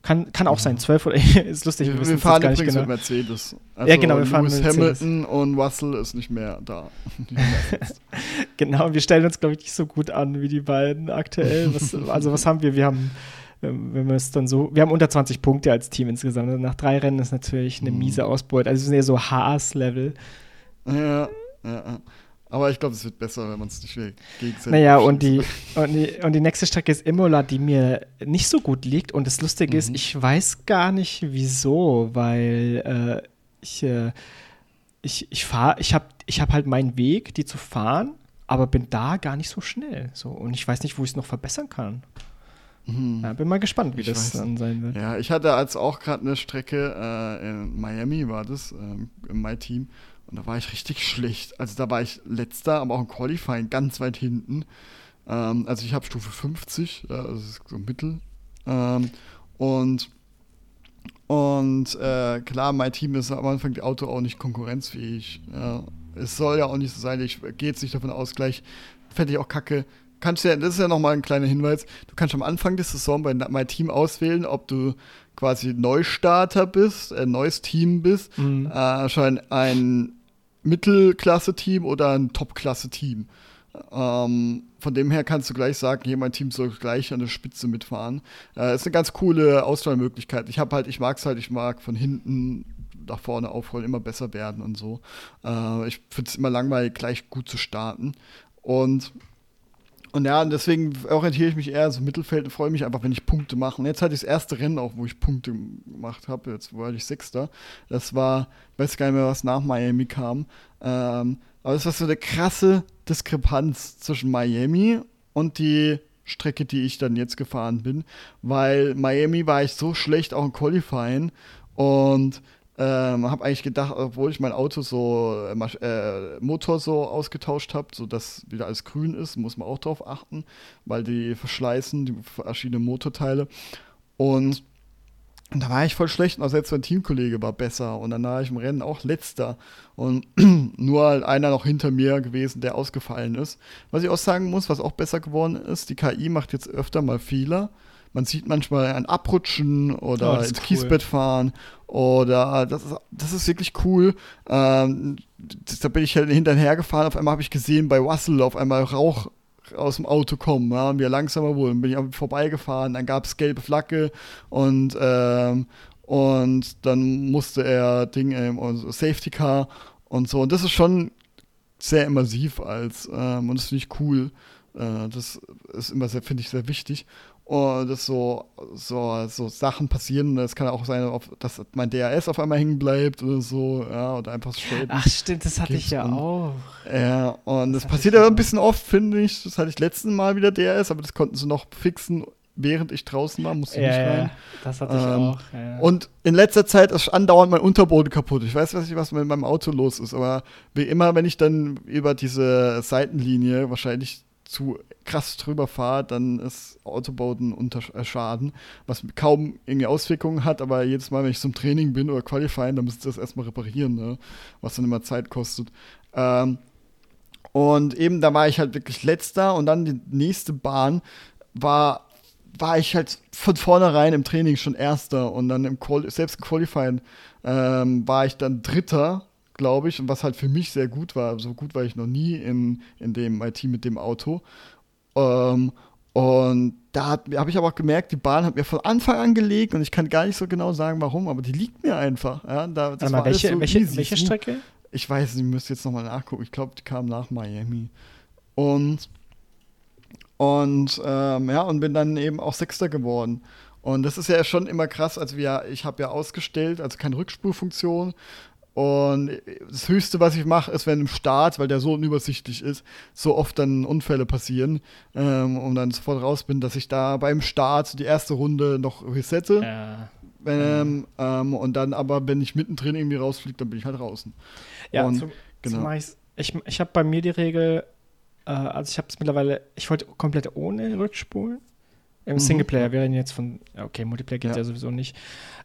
Kann, kann auch Ja. sein, 12 oder [laughs] ist lustig. wir, wir fahren übrigens genau. mit Mercedes. Also Ja, genau, wir fahren Lewis mit Mercedes. Hamilton und Russell ist nicht mehr da. [laughs] Nicht mehr ersetzt. Genau, wir stellen uns, glaube ich, nicht so gut an wie die beiden aktuell. Was, [laughs] also, was haben wir? Wir haben, wenn wir es dann so, wir haben unter 20 Punkte als Team insgesamt. Und nach drei Rennen ist natürlich eine Mhm. miese Ausbeute. Also, wir sind eher so Haas-Level. ja, ja. Aber ich glaube, es wird besser, wenn man es nicht gegenseitig Naja, und die, abschießt. [laughs] und, die, und die nächste Strecke ist Imola, die mir nicht so gut liegt. Und das Lustige ist, Mhm. ich weiß gar nicht wieso, weil äh, ich, äh, ich, ich fahre, ich habe ich hab halt meinen Weg, die zu fahren, aber bin da gar nicht so schnell. So, und ich weiß nicht, wo ich es noch verbessern kann. Mhm. Ja, bin mal gespannt, wie Ich das dann sein wird. Ja, ich hatte als auch gerade eine Strecke äh, in Miami, war das, ähm, in mein Team. Und da war ich richtig schlecht. Also da war ich letzter, aber auch im Qualifying ganz weit hinten. Ähm, also ich habe Stufe 50, ja, das ist so Mittel. Ähm, und und äh, klar, mein Team ist am Anfang die Auto auch nicht konkurrenzfähig. Ja. Es soll ja auch nicht so sein, ich gehe jetzt nicht davon aus, gleich fände ich auch kacke. Kannst ja, das ist ja nochmal ein kleiner Hinweis, du kannst am Anfang der Saison bei mein Team auswählen, ob du quasi Neustarter bist, ein neues Team bist, Mhm. äh, schon ein Mittelklasse-Team oder ein Top-Klasse-Team. Ähm, von dem her kannst du gleich sagen, hier mein Team soll gleich an der Spitze mitfahren. Äh, ist eine ganz coole Auswahlmöglichkeit. Ich habe halt, ich mag es halt, ich mag von hinten nach vorne aufholen, immer besser werden und so. Äh, ich finde es immer langweilig, gleich gut zu starten. Und und ja, deswegen orientiere ich mich eher so im Mittelfeld und freue mich einfach, wenn ich Punkte mache. Und jetzt hatte ich das erste Rennen auch, wo ich Punkte gemacht habe. Jetzt war ich Sechster. Das war, ich weiß gar nicht mehr, was nach Miami kam. Ähm, aber das war so eine krasse Diskrepanz zwischen Miami und die Strecke, die ich dann jetzt gefahren bin. Weil Miami war ich so schlecht auch im Qualifying und ähm, habe eigentlich gedacht, obwohl ich mein Auto so, äh, äh, Motor so ausgetauscht habe, so dass wieder alles grün ist, muss man auch drauf achten, weil die verschleißen, die verschiedenen Motorteile. Und, da war ich voll schlecht, und auch selbst mein Teamkollege war besser. Und dann war ich im Rennen auch letzter. Und [clears throat] nur halt einer noch hinter mir gewesen, der ausgefallen ist. Was ich auch sagen muss, was auch besser geworden ist, die KI macht jetzt öfter mal Fehler. Man sieht manchmal ein Abrutschen oder Oh, ins cool. Kiesbett fahren oder das ist, das ist wirklich cool. Ähm, das, da bin ich halt hinterher gefahren, auf einmal habe ich gesehen bei Russell auf einmal Rauch aus dem Auto kommen, ja, und wir langsamer wurden, bin ich vorbeigefahren, dann gab es gelbe Flagge und ähm, und dann musste er Ding so Safety Car und so und das ist schon sehr immersiv als ähm, und das finde ich cool. Äh, das ist immer sehr, finde ich, sehr wichtig. Und dass so, so, so Sachen passieren. Es kann auch sein, dass mein DRS auf einmal hängen bleibt oder so, ja, oder einfach Schäden. Ach, stimmt, das hatte ich ja und- auch. Ja, und das, Das passiert ich aber auch. ein bisschen oft, finde ich. Das hatte ich letzten Mal wieder DRS, aber das konnten sie noch fixen, während ich draußen war, musste Ja, nicht ja, rein. das hatte ich Ähm, auch. Ja. Und in letzter Zeit ist andauernd mein Unterboden kaputt. Ich weiß nicht, was mit meinem Auto los ist, aber wie immer, wenn ich dann über diese Seitenlinie wahrscheinlich zu krass drüber fahre, dann ist Autoboden unter äh, Schaden, was kaum irgendwie Auswirkungen hat, aber jedes Mal, wenn ich zum Training bin oder Qualifying, dann muss ich das erstmal reparieren, ne? was dann immer Zeit kostet. Ähm, und eben, da war ich halt wirklich letzter und dann die nächste Bahn war, war ich halt von vornherein im Training schon erster und dann im Quali selbst im Qualifying ähm, war ich dann dritter, glaube ich, und was halt für mich sehr gut war. So gut war ich noch nie in, in dem IT mit dem Auto. Ähm, und da habe ich aber auch gemerkt, die Bahn hat mir von Anfang an gelegt und ich kann gar nicht so genau sagen, warum, aber die liegt mir einfach. Ja, da, das alles welche, so welche, easy, welche. Strecke? Ich weiß, nicht, ich müsste jetzt nochmal nachgucken. Ich glaube, die kam nach Miami. Und, und ähm, ja, und bin dann eben auch Sechster geworden. Und das ist ja schon immer krass. Also wir, ich habe ja ausgestellt, also keine Rückspurfunktion. Und das Höchste, was ich mache, ist, wenn im Start, weil der so unübersichtlich ist, so oft dann Unfälle passieren ähm, und dann sofort raus bin, dass ich da beim Start die erste Runde noch resette. Ja. Ähm, ähm, und dann aber, wenn ich mittendrin irgendwie rausfliege, dann bin ich halt draußen. Ja, Und- so, genau. ich's. ich ich habe bei mir die Regel, äh, also ich habe es mittlerweile, ich wollte komplett ohne Rückspulen. Im Mhm. Singleplayer wäre jetzt von, okay, Multiplayer geht ja, Ja. sowieso nicht.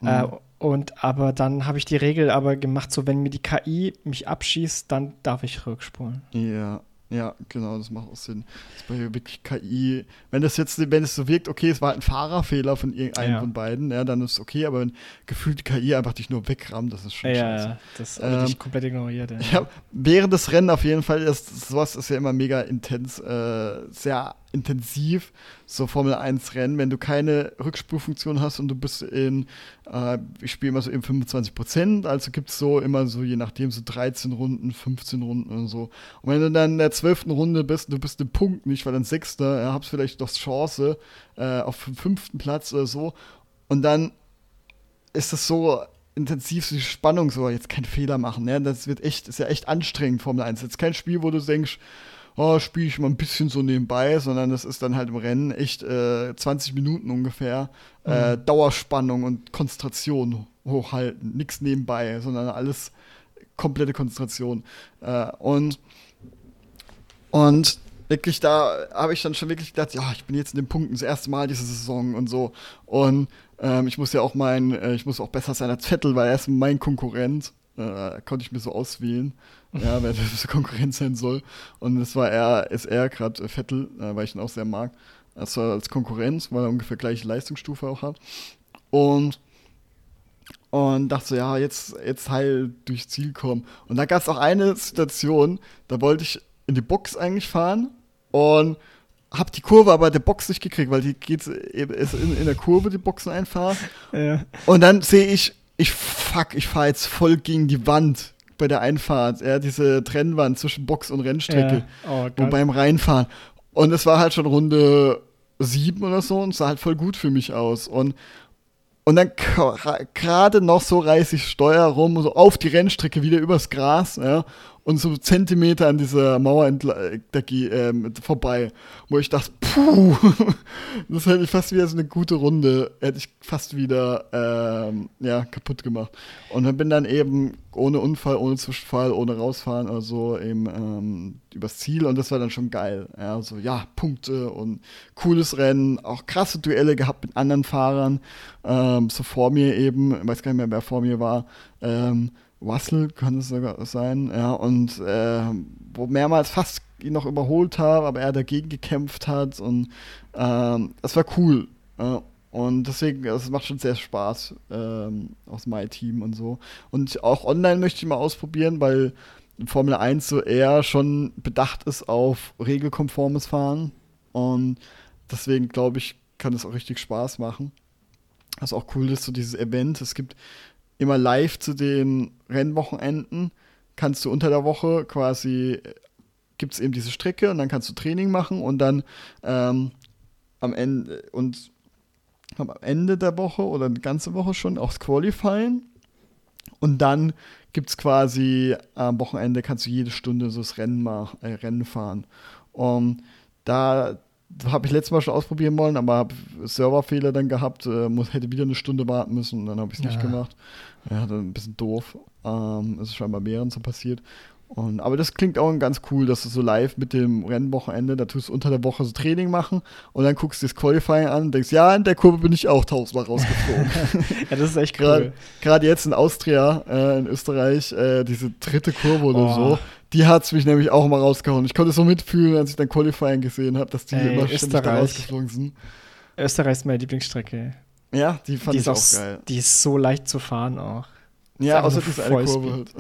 Mhm. Äh, und aber dann habe ich die Regel aber gemacht, so wenn mir die KI mich abschießt, dann darf ich rückspulen. Ja, ja, genau, das macht auch Sinn. Das bei wirklich KI. Wenn das jetzt, wenn es so wirkt, okay, es war halt ein Fahrerfehler von irgendeinem Ja. von beiden, ja, dann ist es okay, aber wenn gefühlt die KI einfach dich nur wegrammt, das ist schon Ja, scheiße. ja, das Ähm, ich komplett ignoriert. Ja. [laughs] Hab während des Rennen auf jeden Fall, das, sowas ist ja immer mega intens, äh, sehr intensiv, so Formel 1 Rennen, wenn du keine Rückspulfunktion hast und du bist in, äh, ich spiele immer so eben 25 Prozent, also gibt es so immer so, je nachdem, so 13 Runden, 15 Runden und so. Und wenn du dann in der 12. Runde bist, du bist im Punkt nicht, weil dann Sechster, ja, hab's vielleicht noch Chance äh, auf den fünften Platz oder so und dann ist das so intensiv, so die Spannung, so jetzt keinen Fehler machen. Ne? Das wird echt, ist ja echt anstrengend, Formel 1. Jetzt kein Spiel, wo du denkst, oh, spiele ich mal ein bisschen so nebenbei, sondern das ist dann halt im Rennen echt äh, 20 Minuten ungefähr äh, Dauerspannung und Konzentration hochhalten. Nichts nebenbei, sondern alles komplette Konzentration. Äh, und, und wirklich, da habe ich dann schon wirklich gedacht, ja, ich bin jetzt in den Punkten das erste Mal diese Saison und so. Und ähm, ich muss ja auch mein, äh, ich muss auch besser sein als Vettel, weil er ist mein Konkurrent. Äh, konnte ich mir so auswählen, ja, wer das Konkurrent sein soll. Und das war er, ist er gerade äh, Vettel, äh, weil ich ihn auch sehr mag. Also als Konkurrenz, weil er ungefähr gleiche Leistungsstufe auch hat. Und und dachte so, ja, jetzt, jetzt heil durchs Ziel kommen. Und da gab es auch eine Situation, da wollte ich in die Box eigentlich fahren und hab die Kurve aber der Box nicht gekriegt, weil die geht eben ist in, in der Kurve die Boxen einfahren. Ja. Und dann sehe ich, ich fuck, ich fahre jetzt voll gegen die Wand bei der Einfahrt, ja, diese Trennwand zwischen Box und Rennstrecke Ja. Oh und beim Reinfahren. Und es war halt schon Runde sieben oder so und es sah halt voll gut für mich aus. Und, und dann gerade noch so reiße ich Steuer rum, so auf die Rennstrecke wieder übers Gras, ja, und so Zentimeter an dieser Mauer entla- da geh- ähm, vorbei, wo ich dachte, puh, [laughs] das hätte ich fast wieder so eine gute Runde, hätte ich fast wieder ähm, ja, kaputt gemacht. Und dann bin dann eben ohne Unfall, ohne Zwischenfall, ohne rausfahren oder so eben ähm, übers Ziel und das war dann schon geil. Ja, so ja, Punkte und cooles Rennen, auch krasse Duelle gehabt mit anderen Fahrern, ähm, so vor mir eben, ich weiß gar nicht mehr, wer vor mir war, ähm, Russell kann es sogar sein, ja, und ähm, wo mehrmals fast ihn noch überholt habe, aber er dagegen gekämpft hat und ähm, das war cool. Ja. Und deswegen, es macht schon sehr Spaß ähm, aus My Team und so. Und auch online möchte ich mal ausprobieren, weil Formel 1 so eher schon bedacht ist auf regelkonformes Fahren. Und deswegen glaube ich, kann es auch richtig Spaß machen. Was auch cool ist, so dieses Event. Es gibt immer live zu den Rennwochenenden, kannst du unter der Woche quasi, gibt es eben diese Strecke und dann kannst du Training machen und dann ähm, am Ende und am Ende der Woche oder eine ganze Woche schon auch das Qualifying. Und dann gibt es quasi am Wochenende kannst du jede Stunde so das Rennen, mach, äh, Rennen fahren. Und da habe ich letztes Mal schon ausprobieren wollen, aber habe Serverfehler dann gehabt, äh, muss, hätte wieder eine Stunde warten müssen und dann habe ich es nicht Ja. gemacht. Ja, dann ein bisschen doof. Ähm, es ist scheinbar mehreren so passiert. Und, aber das klingt auch ganz cool, dass du so live mit dem Rennwochenende, da tust du unter der Woche so Training machen und dann guckst du das Qualifying an und denkst, ja, in der Kurve bin ich auch tausendmal rausgeflogen. [laughs] Ja, das ist echt Gerade cool. gerade jetzt in Austria, äh, in Österreich, äh, diese dritte Kurve oder Oh. so, die hat es mich nämlich auch mal rausgehauen. Ich konnte so mitfühlen, als ich dann Qualifying gesehen habe, dass die Ey, immer ständig da rausgeflogen sind. Österreich ist meine Lieblingsstrecke. Ja, die fand die ich auch auch, geil. die ist so leicht zu fahren auch. Ja, außer diese eine Kurve halt.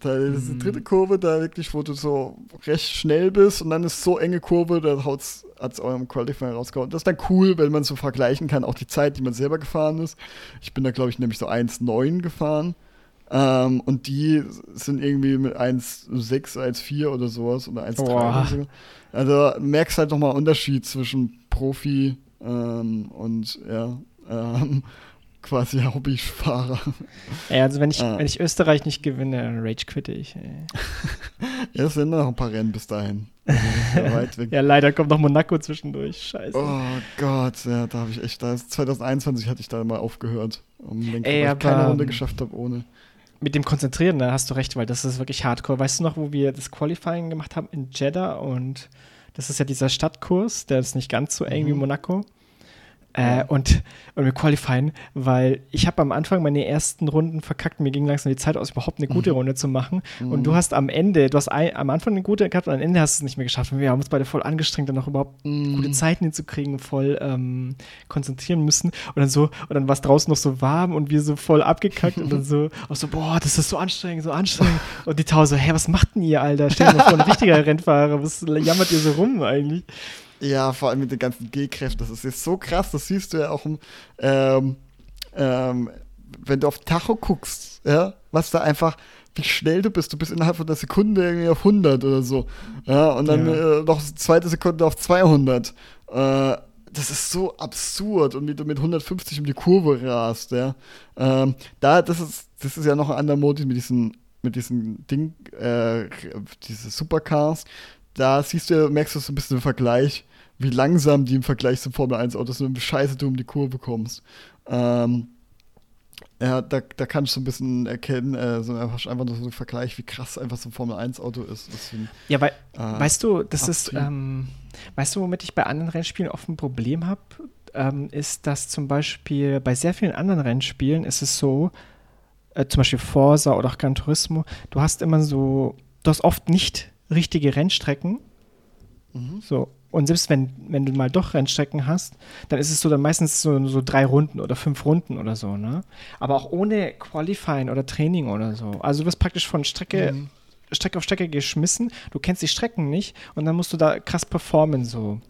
Da ist die Mhm. dritte Kurve, da wirklich, wo du so recht schnell bist und dann ist so enge Kurve, da haut's, hat's eurem Qualifying rausgehauen. Das ist dann cool, wenn man so vergleichen kann, auch die Zeit, die man selber gefahren ist. Ich bin da, glaube ich, nämlich so 1,9 gefahren. Ähm, und die sind irgendwie mit 1,6, 1,4 oder sowas oder 1,3 Boah. oder so. Also merkst halt nochmal Unterschied zwischen Profi ähm, und ja. Ähm, [laughs] quasi Hobbyfahrer. Ja, also wenn ich, ah. wenn ich Österreich nicht gewinne, rage quitte ich. Ey. [laughs] ja, es sind noch ein paar Rennen bis dahin. [laughs] Also ja, leider kommt noch Monaco zwischendurch. Scheiße. Oh Gott, ja, da habe ich echt, da 2021 hatte ich da mal aufgehört. Um Lenker, Ey, keine Runde geschafft habe ohne. Mit dem Konzentrieren, da hast du recht, weil das ist wirklich hardcore. Weißt du noch, wo wir das Qualifying gemacht haben in Jeddah und das ist ja dieser Stadtkurs, der ist nicht ganz so eng mhm. wie Monaco. Äh, und, und wir qualifieren, weil ich habe am Anfang meine ersten Runden verkackt. Mir ging langsam die Zeit aus, überhaupt eine gute mhm. Runde zu machen. Mhm. Und du hast am Ende, du hast ein, am Anfang eine gute gehabt und am Ende hast du es nicht mehr geschafft. Und wir haben uns beide voll angestrengt, dann noch überhaupt mhm. gute Zeiten hinzukriegen, voll ähm, konzentrieren müssen. Und dann so, und dann war es draußen noch so warm und wir so voll abgekackt und dann so, [laughs] auch so, boah, das ist so anstrengend, so anstrengend. Und die Tau so, hä, was macht denn ihr, Alter? Stell dir mal vor, ein [laughs] richtiger Rennfahrer, was jammert ihr so rum eigentlich? Ja, vor allem mit den ganzen G-Kräften. Das ist jetzt so krass, das siehst du ja auch, ähm, ähm, wenn du auf Tacho guckst, ja, was da einfach, wie schnell du bist. Du bist innerhalb von einer Sekunde irgendwie auf 100 oder so. Ja, und dann ja. äh, noch eine zweite Sekunde auf 200. Äh, das ist so absurd und wie du mit 150 um die Kurve rast, ja. Ähm, da, das ist, das ist ja noch ein anderer Modus mit diesen, mit diesen Ding, äh, diese Supercars. Da siehst du, merkst du so ein bisschen den Vergleich wie langsam die im Vergleich zum Formel 1 Autos so scheiße du um die Kurve kommst. Ähm, ja, da, da kannst du ein bisschen erkennen, äh, so einfach, einfach nur so ein Vergleich, wie krass einfach so ein Formel 1 Auto ist. Deswegen, ja, weil, äh, weißt du, das ist, ähm, weißt du, womit ich bei anderen Rennspielen oft ein Problem habe, ähm, ist, dass zum Beispiel bei sehr vielen anderen Rennspielen ist es so, äh, zum Beispiel Forza oder auch Gran Turismo, du hast immer so, du hast oft nicht richtige Rennstrecken. Mhm. So, und selbst wenn, wenn du mal doch Rennstrecken hast, dann ist es so dann meistens so, so drei Runden oder fünf Runden oder so, ne? Aber auch ohne Qualifying oder Training oder so. Also du wirst praktisch von Strecke, mhm. Strecke auf Strecke geschmissen, du kennst die Strecken nicht und dann musst du da krass performen so.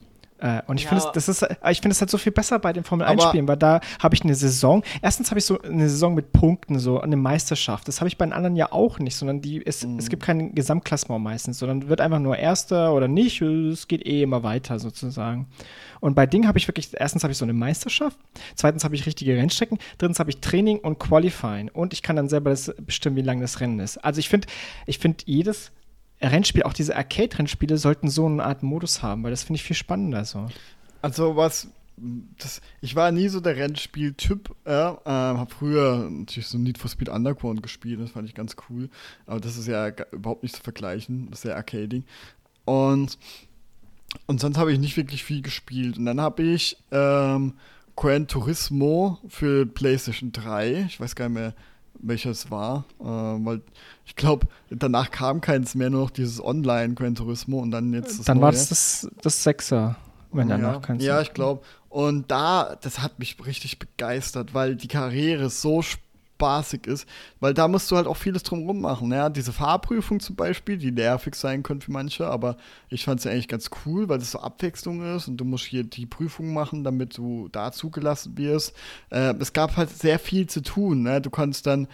Äh, und ich ja. finde das ist, ich finde es halt so viel besser bei den Formel 1 Spielen, weil da habe ich eine Saison. Erstens habe ich so eine Saison mit Punkten, so eine Meisterschaft. Das habe ich bei den anderen ja auch nicht, sondern die ist, mhm. es gibt kein Gesamtklassement meistens, sondern wird einfach nur Erster oder nicht. Es geht eh immer weiter sozusagen. Und bei Ding habe ich wirklich, erstens habe ich so eine Meisterschaft, zweitens habe ich richtige Rennstrecken, drittens habe ich Training und Qualifying und ich kann dann selber das bestimmen, wie lang das Rennen ist. Also ich finde, ich finde jedes Rennspiel, auch diese Arcade-Rennspiele sollten so eine Art Modus haben, weil das finde ich viel spannender so. Also was, das, ich war nie so der Rennspiel-Typ, äh, äh, habe früher natürlich so Need for Speed Underground gespielt, das fand ich ganz cool, aber das ist ja überhaupt nicht zu vergleichen, das ist ja Arcading. Und, und sonst habe ich nicht wirklich viel gespielt. Und dann habe ich ähm, Gran Turismo für PlayStation 3, ich weiß gar nicht mehr, welches war, äh, weil ich glaube, danach kam keins mehr, nur noch dieses Online-Gran Turismo und dann jetzt das Dann war es das, das Sechser, wenn ja, danach keins Ja, ich glaube. Und da, das hat mich richtig begeistert, weil die Karriere so spaßig ist, weil da musst du halt auch vieles drumherum machen. Ja? Diese Fahrprüfung zum Beispiel, die nervig sein könnte für manche, aber ich fand sie eigentlich ganz cool, weil das so Abwechslung ist und du musst hier die Prüfung machen, damit du da zugelassen wirst. Äh, es gab halt sehr viel zu tun. Ne? Du konntest dann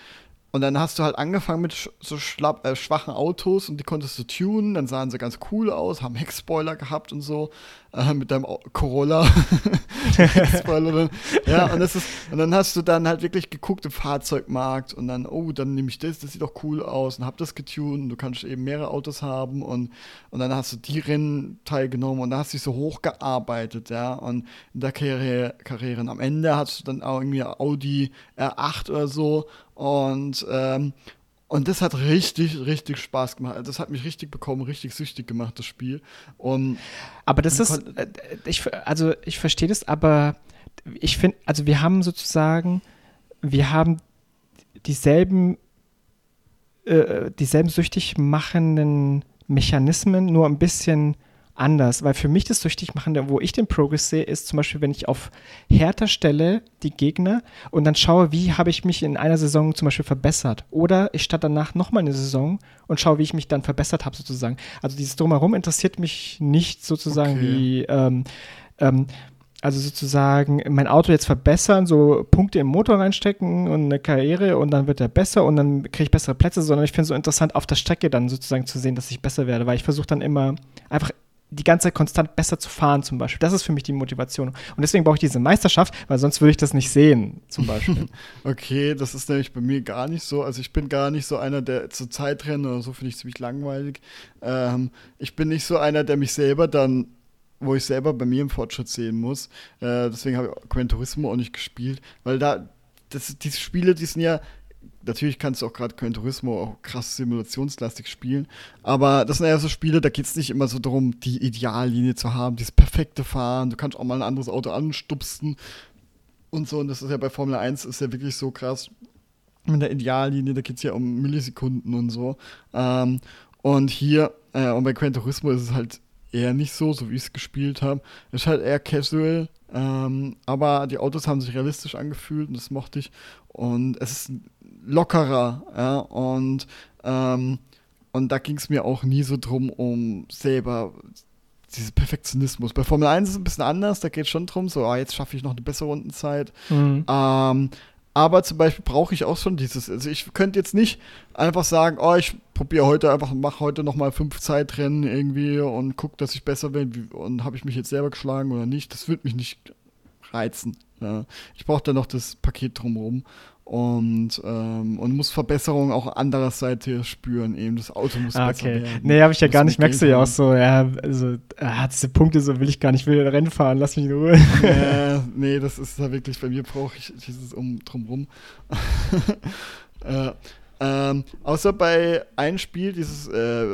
und dann hast du halt angefangen mit so schlapp, äh, schwachen Autos und die konntest du tunen, dann sahen sie ganz cool aus, haben Heckspoiler gehabt und so, äh, mit deinem Corolla. [laughs] ja, [laughs] und, das ist, und dann hast du dann halt wirklich geguckt im Fahrzeugmarkt und dann, oh, dann nehme ich das, das sieht doch cool aus und hab das getunt und du kannst eben mehrere Autos haben und, und dann hast du die Rennen teilgenommen und da hast du dich so hochgearbeitet, ja, und in der Karriere, Karriere. Und am Ende hast du dann auch irgendwie Audi R8 oder so und, ähm, und das hat richtig, richtig Spaß gemacht. Also das hat mich richtig bekommen, richtig süchtig gemacht, das Spiel. Und aber das ist, äh, ich, also ich verstehe das, aber ich finde, also wir haben sozusagen, wir haben dieselben, äh, dieselben süchtig machenden Mechanismen, nur ein bisschen anders, weil für mich das süchtig machende, wo ich den Progress sehe, ist zum Beispiel, wenn ich auf härter stelle die Gegner und dann schaue, wie habe ich mich in einer Saison zum Beispiel verbessert. Oder ich starte danach nochmal eine Saison und schaue, wie ich mich dann verbessert habe, sozusagen. Also dieses Drumherum interessiert mich nicht sozusagen okay. wie ähm, ähm, also sozusagen mein Auto jetzt verbessern, so Punkte im Motor reinstecken und eine Karriere und dann wird er besser und dann kriege ich bessere Plätze, sondern ich finde es so interessant, auf der Strecke dann sozusagen zu sehen, dass ich besser werde, weil ich versuche dann immer einfach die ganze Zeit konstant besser zu fahren, zum Beispiel. Das ist für mich die Motivation. Und deswegen brauche ich diese Meisterschaft, weil sonst würde ich das nicht sehen, zum Beispiel. [laughs] okay, das ist nämlich bei mir gar nicht so. Also ich bin gar nicht so einer, der zur Zeit rennt oder so, finde ich ziemlich langweilig. Ähm, ich bin nicht so einer, der mich selber dann, wo ich selber bei mir im Fortschritt sehen muss. Äh, deswegen habe ich Gran auch nicht gespielt, weil da, das, diese Spiele, die sind ja natürlich kannst du auch gerade Gran Turismo auch krass simulationslastig spielen, aber das sind ja so Spiele, da geht es nicht immer so darum, die Ideallinie zu haben, dieses perfekte Fahren, du kannst auch mal ein anderes Auto anstupsen und so, und das ist ja bei Formel 1 ist ja wirklich so krass mit der Ideallinie, da geht es ja um Millisekunden und so. Ähm, und hier, äh, und bei Gran Turismo ist es halt eher nicht so, so wie ich es gespielt habe. Ist halt eher casual, ähm, aber die Autos haben sich realistisch angefühlt und das mochte ich. Und es ist lockerer, ja, und, ähm, und da ging es mir auch nie so drum, um selber diesen Perfektionismus. Bei Formel 1 ist es ein bisschen anders, da geht es schon drum, so, ah, jetzt schaffe ich noch eine bessere Rundenzeit. Mhm. Ähm, aber zum Beispiel brauche ich auch schon dieses. Also ich könnte jetzt nicht einfach sagen, oh, ich probiere heute einfach, mache heute nochmal fünf Zeitrennen irgendwie und gucke, dass ich besser bin und habe ich mich jetzt selber geschlagen oder nicht. Das würde mich nicht reizen. Ja. Ich brauche da noch das Paket drumherum und, ähm, und muss Verbesserungen auch andererseits hier spüren. Eben das Auto muss ah, okay. besser werden. Nee, habe ich ja gar nicht. Merkst du ja auch so, ja, also hat diese Punkte, so will ich gar nicht, will Rennen fahren, lass mich in Ruhe. Ja, [laughs] nee, das ist da wirklich, bei mir brauche ich dieses um drumrum. [laughs] äh, ähm, außer bei einem Spiel, dieses äh,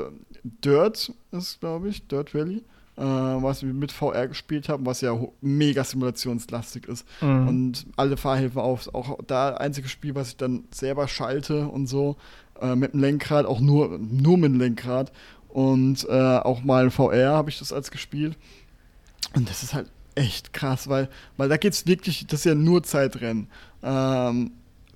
Dirt ist, glaube ich, Dirt Rally äh, was wir mit VR gespielt haben, was ja mega simulationslastig ist. Mhm. Und alle Fahrhilfen auf. Auch da einzige Spiel, was ich dann selber schalte und so, äh, mit dem Lenkrad, auch nur, nur mit dem Lenkrad. Und äh, auch mal VR habe ich das als gespielt. Und das ist halt echt krass, weil, weil da geht es wirklich, das ist ja nur Zeitrennen. Ähm,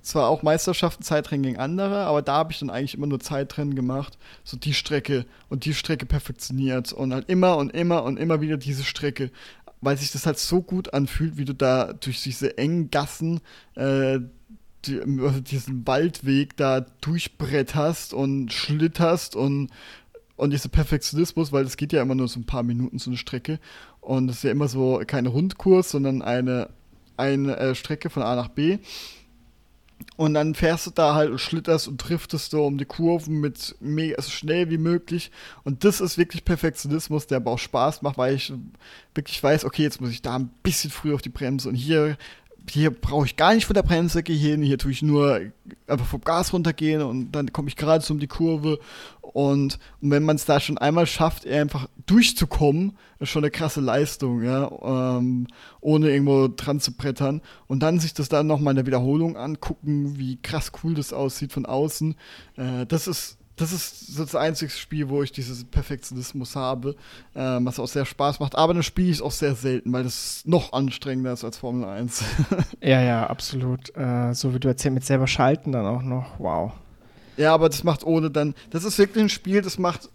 zwar auch Meisterschaften, Zeitrennen gegen andere, aber da habe ich dann eigentlich immer nur Zeitrennen gemacht, so die Strecke und die Strecke perfektioniert und halt immer und immer und immer wieder diese Strecke, weil sich das halt so gut anfühlt, wie du da durch diese engen Gassen äh, die, also diesen Waldweg da durchbretterst und schlitterst und und dieser Perfektionismus, weil es geht ja immer nur so ein paar Minuten so eine Strecke und es ist ja immer so keine Rundkurs, sondern eine, eine äh, Strecke von A nach B und dann fährst du da halt und schlitterst und driftest du um die Kurven mit mega so schnell wie möglich. Und das ist wirklich Perfektionismus, der aber auch Spaß macht, weil ich wirklich weiß, okay, jetzt muss ich da ein bisschen früher auf die Bremse und hier hier brauche ich gar nicht von der Bremse gehen, hier tue ich nur einfach vom Gas runtergehen und dann komme ich gerade so um die Kurve. Und, und wenn man es da schon einmal schafft, einfach durchzukommen, ist schon eine krasse Leistung, ja, ähm, ohne irgendwo dran zu brettern. Und dann sich das dann nochmal in der Wiederholung angucken, wie krass cool das aussieht von außen. Äh, das ist das ist das einzige Spiel, wo ich dieses Perfektionismus habe, ähm, was auch sehr Spaß macht. Aber das spiele ich auch sehr selten, weil das noch anstrengender ist als Formel 1. [laughs] ja, ja, absolut. Äh, so wie du erzählst, mit selber schalten dann auch noch. Wow. Ja, aber das macht ohne dann. Das ist wirklich ein Spiel, das macht.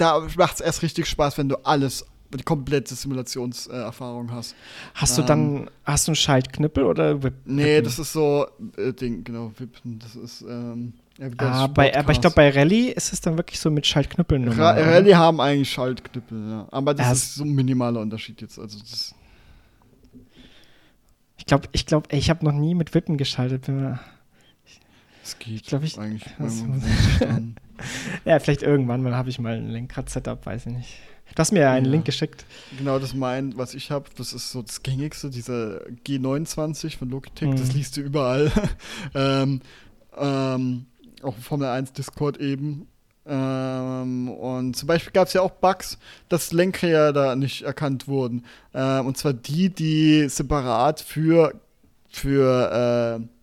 Da macht es erst richtig Spaß, wenn du alles die komplette Simulationserfahrung äh, hast. Hast du dann, ähm, hast du einen Schaltknüppel oder Whip Nee, das ist so, äh, Ding, genau, Wippen, das ist, ähm, ja, ah, bei, aber ich glaube, bei Rallye ist es dann wirklich so mit Schaltknüppeln. Ra Rallye haben eigentlich Schaltknüppel, ja. Aber das ja, ist so ein minimaler Unterschied jetzt. Also das ich glaube, ich, glaub, ich habe noch nie mit Wippen geschaltet. Es geht ich glaub, ich, eigentlich. [laughs] [laughs] ja, vielleicht irgendwann mal habe ich mal ein Lenkrad-Setup, weiß ich nicht. Du hast mir ja einen ja. Link geschickt. Genau, das mein, was ich habe, das ist so das gängigste, dieser G29 von Logitech, mhm. das liest du überall. [laughs] ähm, ähm, auch Formel 1 Discord eben. Ähm, und zum Beispiel gab es ja auch Bugs, dass Lenkräder da nicht erkannt wurden. Ähm, und zwar die, die separat für, für äh,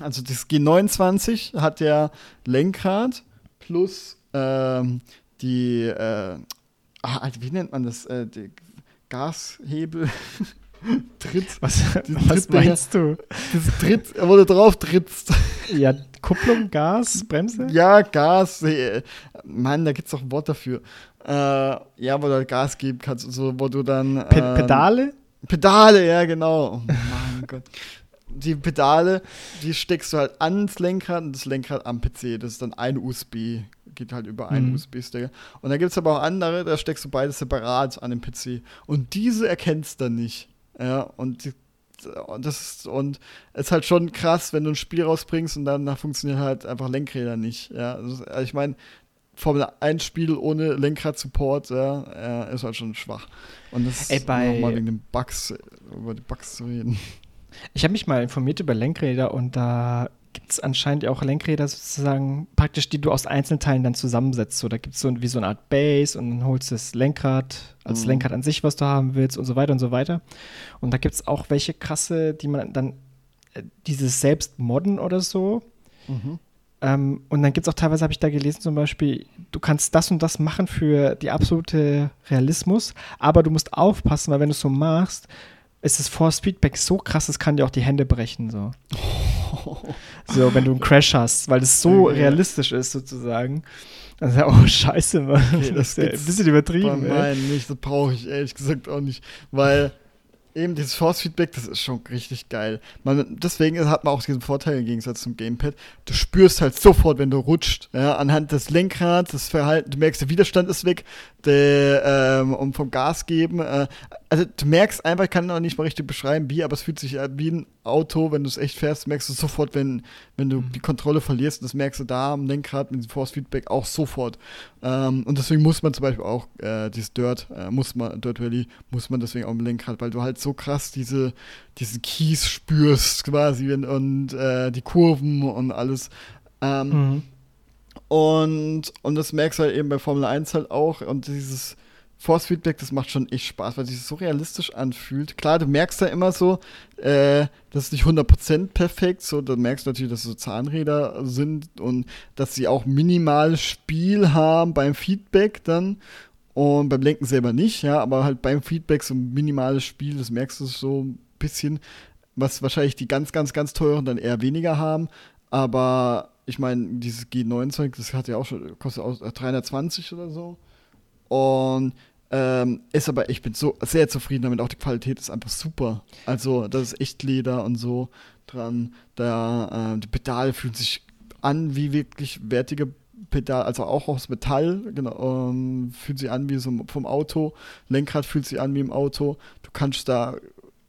also das G29 hat ja Lenkrad plus ähm, die, äh, ah, wie nennt man das? Äh, die Gashebel. [laughs] Tritt. Was, was meinst du? Das Tritt, wo du drauf trittst. [laughs] Ja, Kupplung, Gas, Bremse? Ja, Gas. Mann, da gibt es doch ein Wort dafür. Äh, ja, wo du halt Gas geben kannst, so, wo du dann. Ähm, Pedale? Pedale, ja, genau. Oh mein [laughs] Gott. Die Pedale, die steckst du halt ans Lenkrad und das Lenkrad am PC. Das ist dann ein USB geht halt über einen Mhm. USB-Stick. Und dann gibt es aber auch andere, da steckst du beides separat an den PC. Und diese erkennst dann nicht. Ja, und die, und das ist, und es ist halt schon krass, wenn du ein Spiel rausbringst und danach funktionieren halt einfach Lenkräder nicht. Ja, also, ich meine, Formel 1 Spiel ohne Lenkrad-Support, ja, ist halt schon schwach. Und das Ey, nochmal wegen den Bugs, über die Bugs zu reden. Ich habe mich mal informiert über Lenkräder und da gibt es anscheinend auch Lenkräder sozusagen praktisch, die du aus Einzelteilen dann zusammensetzt. So, da gibt es so wie so eine Art Base und dann holst du das Lenkrad als Mhm. Lenkrad an sich, was du haben willst und so weiter und so weiter. Und da gibt es auch welche krasse, die man dann äh, dieses selbst modden oder so. Ähm, und dann gibt es auch teilweise, habe ich da gelesen, zum Beispiel, du kannst das und das machen für die absolute Realismus, aber du musst aufpassen, weil wenn du es so machst, ist das Force Feedback so krass, es kann dir auch die Hände brechen. So. [laughs] so, wenn du einen Crash hast, weil es so Okay. realistisch ist, sozusagen. Also, oh, [laughs] scheiße, Mann. Okay, das ist ja ein bisschen übertrieben, meinen nicht, das brauche ich ehrlich gesagt auch nicht, weil eben dieses Force-Feedback, das ist schon richtig geil. Man, deswegen hat man auch diesen Vorteil im Gegensatz zum Gamepad. Du spürst halt sofort, wenn du rutscht, ja, anhand des Lenkrads, das Verhalten, du merkst, der Widerstand ist weg, der, ähm, und vom Gas geben, äh, also du merkst einfach, ich kann noch nicht mal richtig beschreiben, wie, aber es fühlt sich an wie ein Auto, wenn du es echt fährst, merkst du sofort, wenn, wenn du die Kontrolle verlierst, das merkst du da am Lenkrad mit dem Force-Feedback auch sofort. Ähm, und deswegen muss man zum Beispiel auch äh, dieses Dirt, äh, muss man, Dirt Rally, muss man deswegen auch im Lenkrad, weil du halt so krass diese, diesen Kies spürst quasi und, und äh, die Kurven und alles. Ähm, Mhm. und, und das merkst du halt eben bei Formel 1 halt auch. Und dieses Force Feedback, das macht schon echt Spaß, weil sich so realistisch anfühlt. Klar, du merkst da immer so, äh, das ist nicht 100% perfekt. So, da merkst du natürlich, dass es so Zahnräder sind und dass sie auch minimales Spiel haben beim Feedback dann. Und beim Lenken selber nicht, ja, aber halt beim Feedback so ein minimales Spiel, das merkst du so ein bisschen, was wahrscheinlich die ganz, ganz, ganz teuren dann eher weniger haben. Aber ich meine, dieses G9-Zeug, das hat ja auch schon, kostet auch 320 oder so. Und ähm, ist aber, ich bin so sehr zufrieden damit, auch die Qualität ist einfach super. Also, das ist echt Leder und so dran. Da, äh, die Pedale fühlen sich an wie wirklich wertige Pedal, also auch aus Metall, genau, ähm, fühlt sich an wie so vom Auto. Lenkrad fühlt sich an wie im Auto. Du kannst da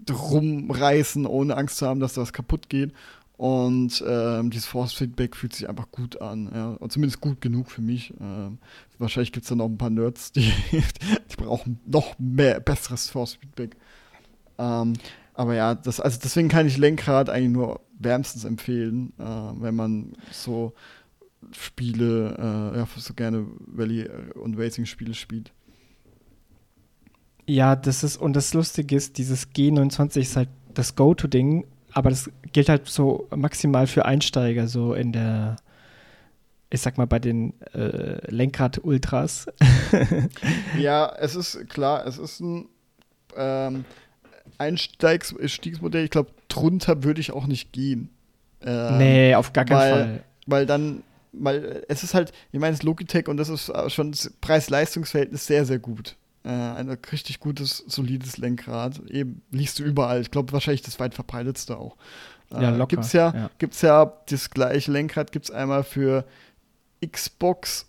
rumreißen, ohne Angst zu haben, dass da was kaputt geht. Und ähm, dieses Force-Feedback fühlt sich einfach gut an. Ja. Und zumindest gut genug für mich. Ähm, wahrscheinlich gibt es da noch ein paar Nerds, die, [laughs] die brauchen noch mehr besseres Force-Feedback. Ähm, aber ja, das, also deswegen kann ich Lenkrad eigentlich nur wärmstens empfehlen, äh, wenn man so Spiele, äh, ja, so gerne Rallye- und Racing-Spiele spielt. Ja, das ist, und das Lustige ist, dieses G29 ist halt das Go-To-Ding, aber das gilt halt so maximal für Einsteiger, so in der, ich sag mal, bei den äh, Lenkrad-Ultras. [laughs] Ja, es ist klar, es ist ein ähm, Einstiegsmodell. Ich glaube, drunter würde ich auch nicht gehen. Ähm, nee, auf gar keinen weil- Fall. Weil dann, weil es ist halt, ich meine, es ist Logitech und das ist äh, schon das Preis-Leistungs-Verhältnis sehr, sehr gut. Äh, ein richtig gutes, solides Lenkrad. Eben liest du überall. Ich glaube, wahrscheinlich das weit verbreitetste auch. Ja, locker, Gibt's ja, ja. gibt's ja das gleiche Lenkrad gibt es einmal für Xbox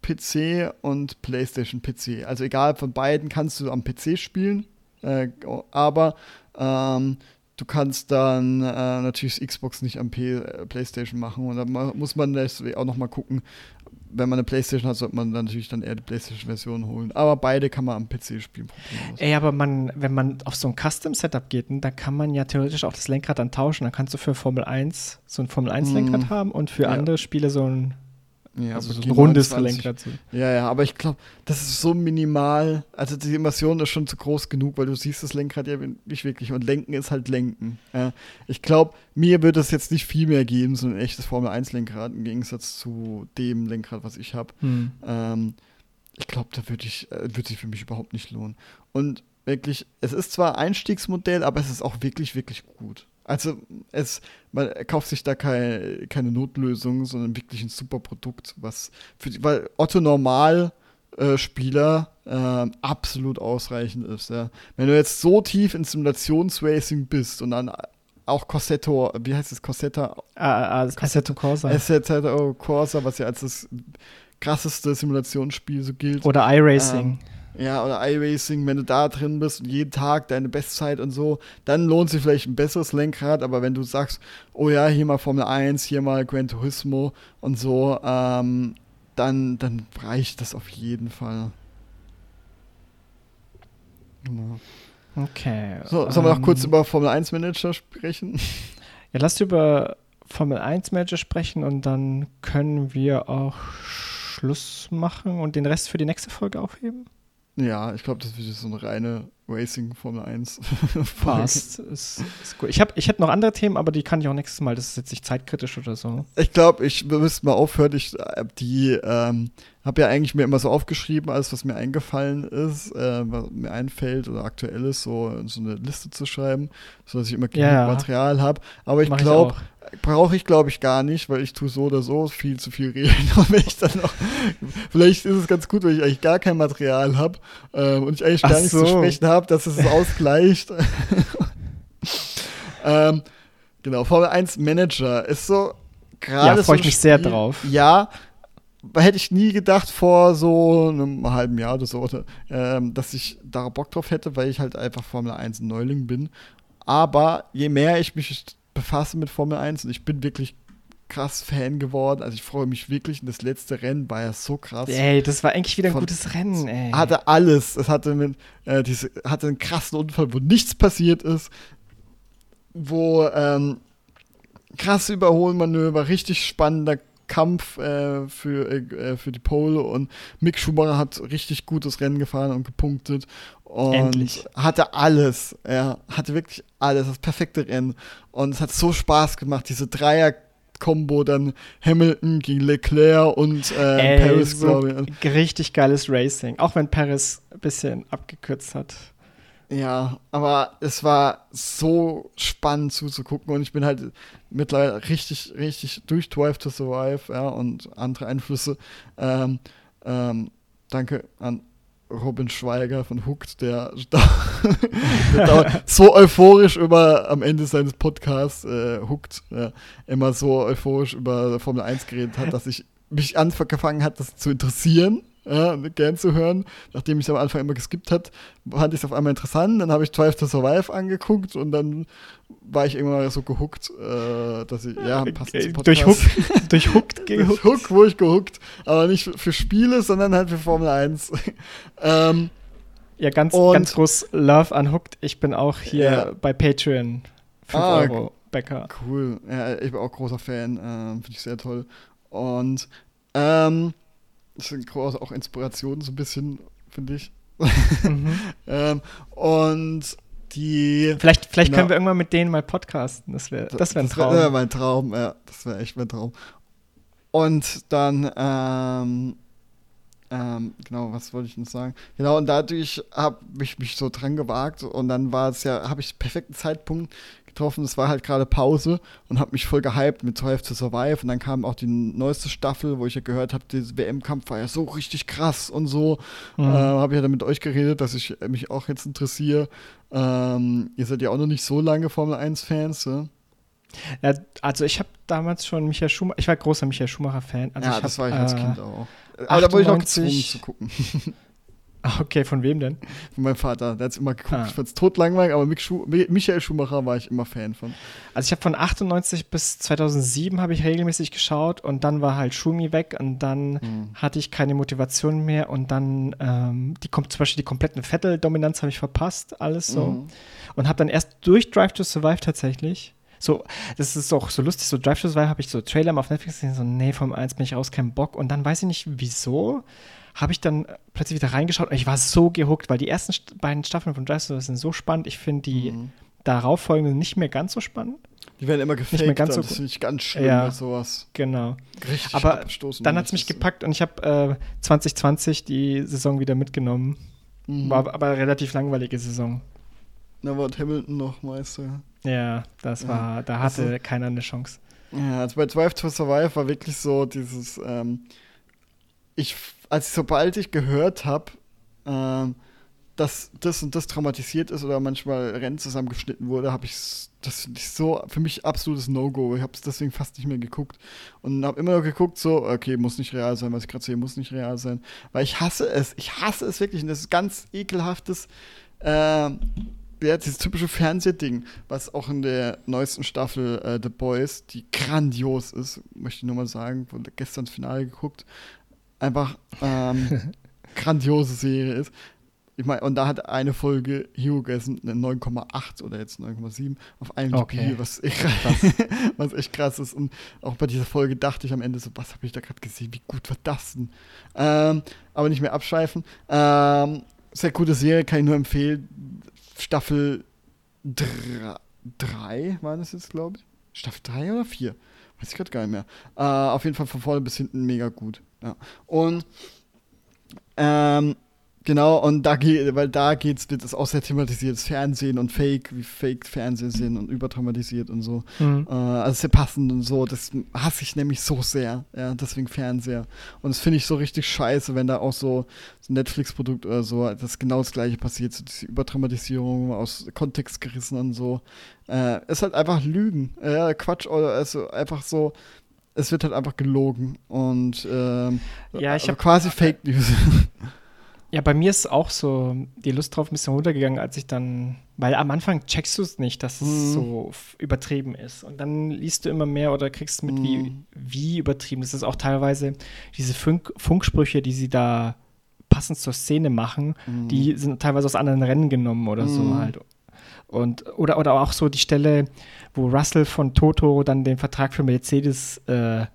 PC und PlayStation PC. Also egal von beiden kannst du am PC spielen, äh, aber ähm, du kannst dann äh, natürlich Xbox nicht am P äh, PlayStation machen und dann ma- muss man auch noch mal gucken. Wenn man eine PlayStation hat, sollte man dann natürlich dann eher die PlayStation-Version holen. Aber beide kann man am PC spielen. Ey, aber man, wenn man auf so ein Custom-Setup geht, dann kann man ja theoretisch auch das Lenkrad dann tauschen. Dann kannst du für Formel 1 so ein Formel 1-Lenkrad Mhm. haben und für Ja. andere Spiele so ein, Ja, also aber so die ein rundes 29 Lenkrad. Ja, ja, aber ich glaube, das ist so minimal. Also die Immersion ist schon zu groß genug, weil du siehst das Lenkrad ja nicht wirklich. Und Lenken ist halt Lenken. Ja. Ich glaube, mir würde es jetzt nicht viel mehr geben, so ein echtes Formel-1-Lenkrad im Gegensatz zu dem Lenkrad, was ich habe. Hm. Ähm, ich glaube, da würde ich, äh, würde sich für mich überhaupt nicht lohnen. Und wirklich, es ist zwar Einstiegsmodell, aber es ist auch wirklich, wirklich gut. Also es, man kauft sich da keine, keine Notlösung, sondern wirklich ein super Produkt, was für die, weil Otto Normal äh, Spieler ähm, absolut ausreichend ist. Ja. Wenn du jetzt so tief in Simulationsracing bist und dann auch Corsetto, wie heißt es, Corsetta? Ah, ah, Assetto Corsa. Assetto Corsa, was ja als das krasseste Simulationsspiel so gilt. Oder iRacing. Ähm, ja, oder iRacing, wenn du da drin bist und jeden Tag deine Bestzeit und so, dann lohnt sich vielleicht ein besseres Lenkrad, aber wenn du sagst, oh ja, hier mal Formel 1, hier mal Gran Turismo und so, ähm, dann, dann reicht das auf jeden Fall. Genau. Okay. So, sollen wir noch kurz ähm, über Formel 1 Manager sprechen? Ja, lass über Formel 1 Manager sprechen und dann können wir auch Schluss machen und den Rest für die nächste Folge aufheben. Ja, ich glaube, das wird so eine reine Racing Formel 1. Passt. [laughs] ist, ist gut. Ich, hab, ich hätte noch andere Themen, aber die kann ich auch nächstes Mal. Das ist jetzt nicht zeitkritisch oder so. Ich glaube, ich müsste mal aufhören. Ich äh, die ähm, habe ja eigentlich mir immer so aufgeschrieben, alles, was mir eingefallen ist, äh, was mir einfällt oder aktuell ist, so, so eine Liste zu schreiben, sodass ich immer genug ja, Material habe. Aber ich glaube, brauche ich, glaube ich, gar nicht, weil ich tue so oder so viel zu viel reden. [laughs] Und wenn ich dann noch, vielleicht ist es ganz gut, wenn ich eigentlich gar kein Material habe äh, und ich eigentlich gar Ach nichts so. zu sprechen habe, dass es ausgleicht. [laughs] ähm, genau, Formel 1 Manager ist so gerade. Ja, freue ich mich sehr drauf. Ja, hätte ich nie gedacht vor so einem halben Jahr oder so, ähm, dass ich da Bock drauf hätte, weil ich halt einfach Formel 1 Neuling bin. Aber je mehr ich mich befasse mit Formel 1 und ich bin wirklich krass Fan geworden. Also ich freue mich wirklich. Und das letzte Rennen war ja so krass. Ey, das war eigentlich wieder ein Von, gutes Rennen, ey. Hatte alles. Es hatte, mit, äh, diese, hatte einen krassen Unfall, wo nichts passiert ist. Wo ähm, krasse Überholmanöver, richtig spannender Kampf äh, für, äh, für die Pole und Mick Schumacher hat richtig gutes Rennen gefahren und gepunktet und Endlich. hatte alles. Er hatte wirklich alles, das perfekte Rennen und es hat so Spaß gemacht, diese Dreier Combo dann Hamilton gegen Leclerc und äh, Ey, Paris, so glaube ich. Richtig geiles Racing, auch wenn Paris ein bisschen abgekürzt hat. Ja, aber es war so spannend zuzugucken und ich bin halt mittlerweile richtig, richtig durch Drive to Survive ja, und andere Einflüsse. Ähm, ähm, danke an Robin Schweiger von Hooked, der, [laughs] der so euphorisch über am Ende seines Podcasts äh, Hooked ja, immer so euphorisch über Formel 1 geredet hat, dass ich mich angefangen hat, das zu interessieren ja, gern zu hören. Nachdem ich es am Anfang immer geskippt hat, fand ich es auf einmal interessant. Dann habe ich Drive to Survive angeguckt und dann war ich irgendwann so gehuckt, äh, dass ich, ja, passt okay. Durch Hook, durch Hooked gehuckt. Hook, wo ich gehuckt. Aber nicht für Spiele, sondern halt für Formel 1. [laughs] ähm, ja, ganz, ganz groß Love an Hooked. Ich bin auch hier ja. bei Patreon. 5 ah, Euro Bäcker. Cool. Ja, ich bin auch großer Fan. Äh, Finde ich sehr toll. Und ähm, sind auch Inspirationen so ein bisschen, finde ich. Mhm. [laughs] ähm, und die. Vielleicht, vielleicht genau, können wir irgendwann mit denen mal podcasten. Das wäre das wär ein Traum. Das wäre mein Traum, ja. Das wäre echt mein Traum. Und dann, ähm, ähm, genau, was wollte ich denn sagen? Genau, und dadurch habe ich mich so dran gewagt und dann war es ja, habe ich den perfekten Zeitpunkt getroffen. Es war halt gerade Pause und habe mich voll gehypt mit Drive to Survive. Und dann kam auch die neueste Staffel, wo ich ja gehört habe, dieser WM-Kampf war ja so richtig krass und so. Mhm. Äh, habe ich ja dann mit euch geredet, dass ich mich auch jetzt interessiere. Ähm, ihr seid ja auch noch nicht so lange Formel 1-Fans, ne? Ja, also ich habe damals schon Michael Schumacher, ich war großer Michael Schumacher-Fan. Also ja, das hab, war ich als äh, Kind auch. Aber 98, da wurde ich noch gezwungen zu gucken. [laughs] Ah, okay, von wem denn? Von meinem Vater. Der hat es immer geguckt. Ah. Ich fand es totlangweilig, aber Schu Michael Schumacher war ich immer Fan von. Also ich habe von 98 bis 2007 habe ich regelmäßig geschaut und dann war halt Schumi weg und dann mhm. hatte ich keine Motivation mehr und dann ähm, die zum Beispiel die kompletten Vettel-Dominanz habe ich verpasst, alles so. Mhm. Und habe dann erst durch Drive to Survive tatsächlich so, das ist auch so lustig, so Drive to Survive habe ich so Trailer mal auf Netflix gesehen, so, nee, vom 1 bin ich raus, kein Bock. Und dann weiß ich nicht, wieso, habe ich dann plötzlich wieder reingeschaut und ich war so gehuckt, weil die ersten beiden Staffeln von Drive sind so spannend. Ich finde die mhm. darauffolgenden nicht mehr ganz so spannend. Die werden immer gefaked, nicht mehr ganz so das finde ich ganz schlimm ja, sowas. Genau. Richtig Aber dann hat es mich gepackt und ich habe äh, 2020 die Saison wieder mitgenommen. Mhm. War aber eine relativ langweilige Saison. Da war Hamilton noch Meister. Ja, das war, ja. da hatte also, keiner eine Chance. Ja, also bei Drive to Survive war wirklich so dieses, ähm, ich, als sobald ich gehört habe, ähm, dass das und das traumatisiert ist oder manchmal Rennen zusammengeschnitten wurde, habe ich das finde ich so für mich absolutes No-Go. Ich habe es deswegen fast nicht mehr geguckt und habe immer noch geguckt so, okay, muss nicht real sein, was ich gerade sehe, muss nicht real sein, weil ich hasse es. Ich hasse es wirklich und das ist ganz ekelhaftes äh, ja, dieses typische Fernsehding, was auch in der neuesten Staffel äh, The Boys, die grandios ist, möchte ich nur mal sagen, wurde gestern das Finale geguckt, einfach ähm, [laughs] grandiose Serie ist. Ich meine, und da hat eine Folge Hero gegessen, eine 9,8 oder jetzt 9,7 auf einem okay. was, echt krass, [laughs] was echt krass ist. Und auch bei dieser Folge dachte ich am Ende so, was habe ich da gerade gesehen? Wie gut war das denn? Ähm, aber nicht mehr abschweifen. Ähm, sehr gute Serie, kann ich nur empfehlen. Staffel 3 war das jetzt, glaube ich. Staffel 3 oder 4? Weiß ich gerade gar nicht mehr. Äh, auf jeden Fall von vorne bis hinten mega gut. Ja. Und ähm, Genau, und da geht, weil da geht's, wird es auch sehr thematisiert, das Fernsehen und Fake, wie Fake Fernsehen sind und übertraumatisiert und so. Mhm. Äh, also sehr passend und so. Das hasse ich nämlich so sehr, ja, deswegen Fernseher. Und das finde ich so richtig scheiße, wenn da auch so, so ein Netflix-Produkt oder so, das genau das gleiche passiert, so diese Übertraumatisierung aus Kontext gerissen und so. Äh, ist halt einfach Lügen, äh, Quatsch, oder also einfach so, es wird halt einfach gelogen und ähm, ja, ich habe quasi Fake News. [laughs] Ja, bei mir ist auch so die Lust drauf ein bisschen runtergegangen, als ich dann, weil am Anfang checkst du es nicht, dass es mhm. so übertrieben ist. Und dann liest du immer mehr oder kriegst mit, mhm. wie, wie übertrieben es ist. Auch teilweise diese Funk Funksprüche, die sie da passend zur Szene machen, mhm. die sind teilweise aus anderen Rennen genommen oder so mhm. halt. Und, oder, oder auch so die Stelle, wo Russell von Toto dann den Vertrag für Mercedes äh,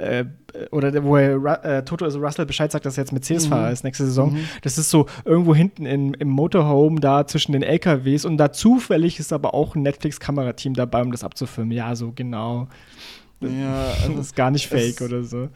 äh, oder wo er, äh, Toto also Russell Bescheid sagt, dass er jetzt Mercedes-Fahrer mhm. ist nächste Saison. Mhm. Das ist so irgendwo hinten in, im Motorhome da zwischen den LKWs und da zufällig ist aber auch ein Netflix-Kamerateam dabei, um das abzufilmen. Ja, so genau. Ja, also [laughs] das ist gar nicht fake oder so.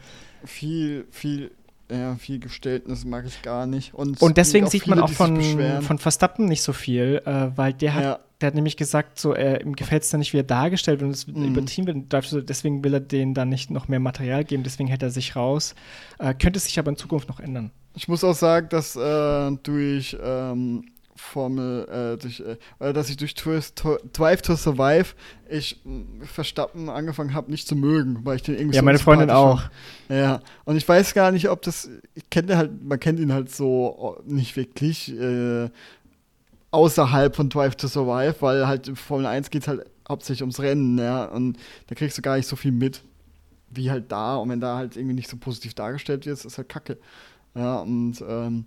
Viel, viel ja, viel Gestelltes mag ich gar nicht. Und, und deswegen sieht man auch von, von Verstappen nicht so viel, äh, weil der hat, ja. Der hat nämlich gesagt, so, er, ihm gefällt es dann nicht, wie er dargestellt wird und es mhm. übertrieben wird. Deswegen will er denen dann nicht noch mehr Material geben, deswegen hält er sich raus. Äh, könnte sich aber in Zukunft noch ändern. Ich muss auch sagen, dass äh, durch ähm, Formel, äh, durch, äh, dass ich durch Twist, Drive to Survive ich äh, Verstappen angefangen habe, nicht zu mögen, weil ich den irgendwie Ja, so meine Freundin auch. Ja, und ich weiß gar nicht, ob das, ich kenne halt, man kennt ihn halt so oh, nicht wirklich äh, außerhalb von Drive to Survive, weil halt in Formel 1 geht es halt hauptsächlich ums Rennen, ja, und da kriegst du gar nicht so viel mit, wie halt da, und wenn da halt irgendwie nicht so positiv dargestellt wird, ist halt kacke. Ja, und ähm,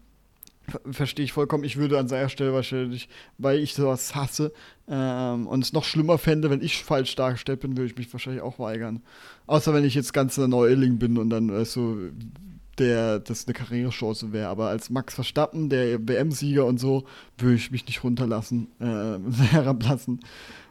verstehe ich vollkommen. Ich würde an seiner Stelle wahrscheinlich, weil ich sowas hasse ähm, und es noch schlimmer fände, wenn ich falsch dargestellt bin, würde ich mich wahrscheinlich auch weigern. Außer wenn ich jetzt ganz Neuling bin und dann äh, so der das eine Karrierechance wäre. Aber als Max Verstappen, der WM-Sieger und so, würde ich mich nicht runterlassen, äh, [laughs] herablassen.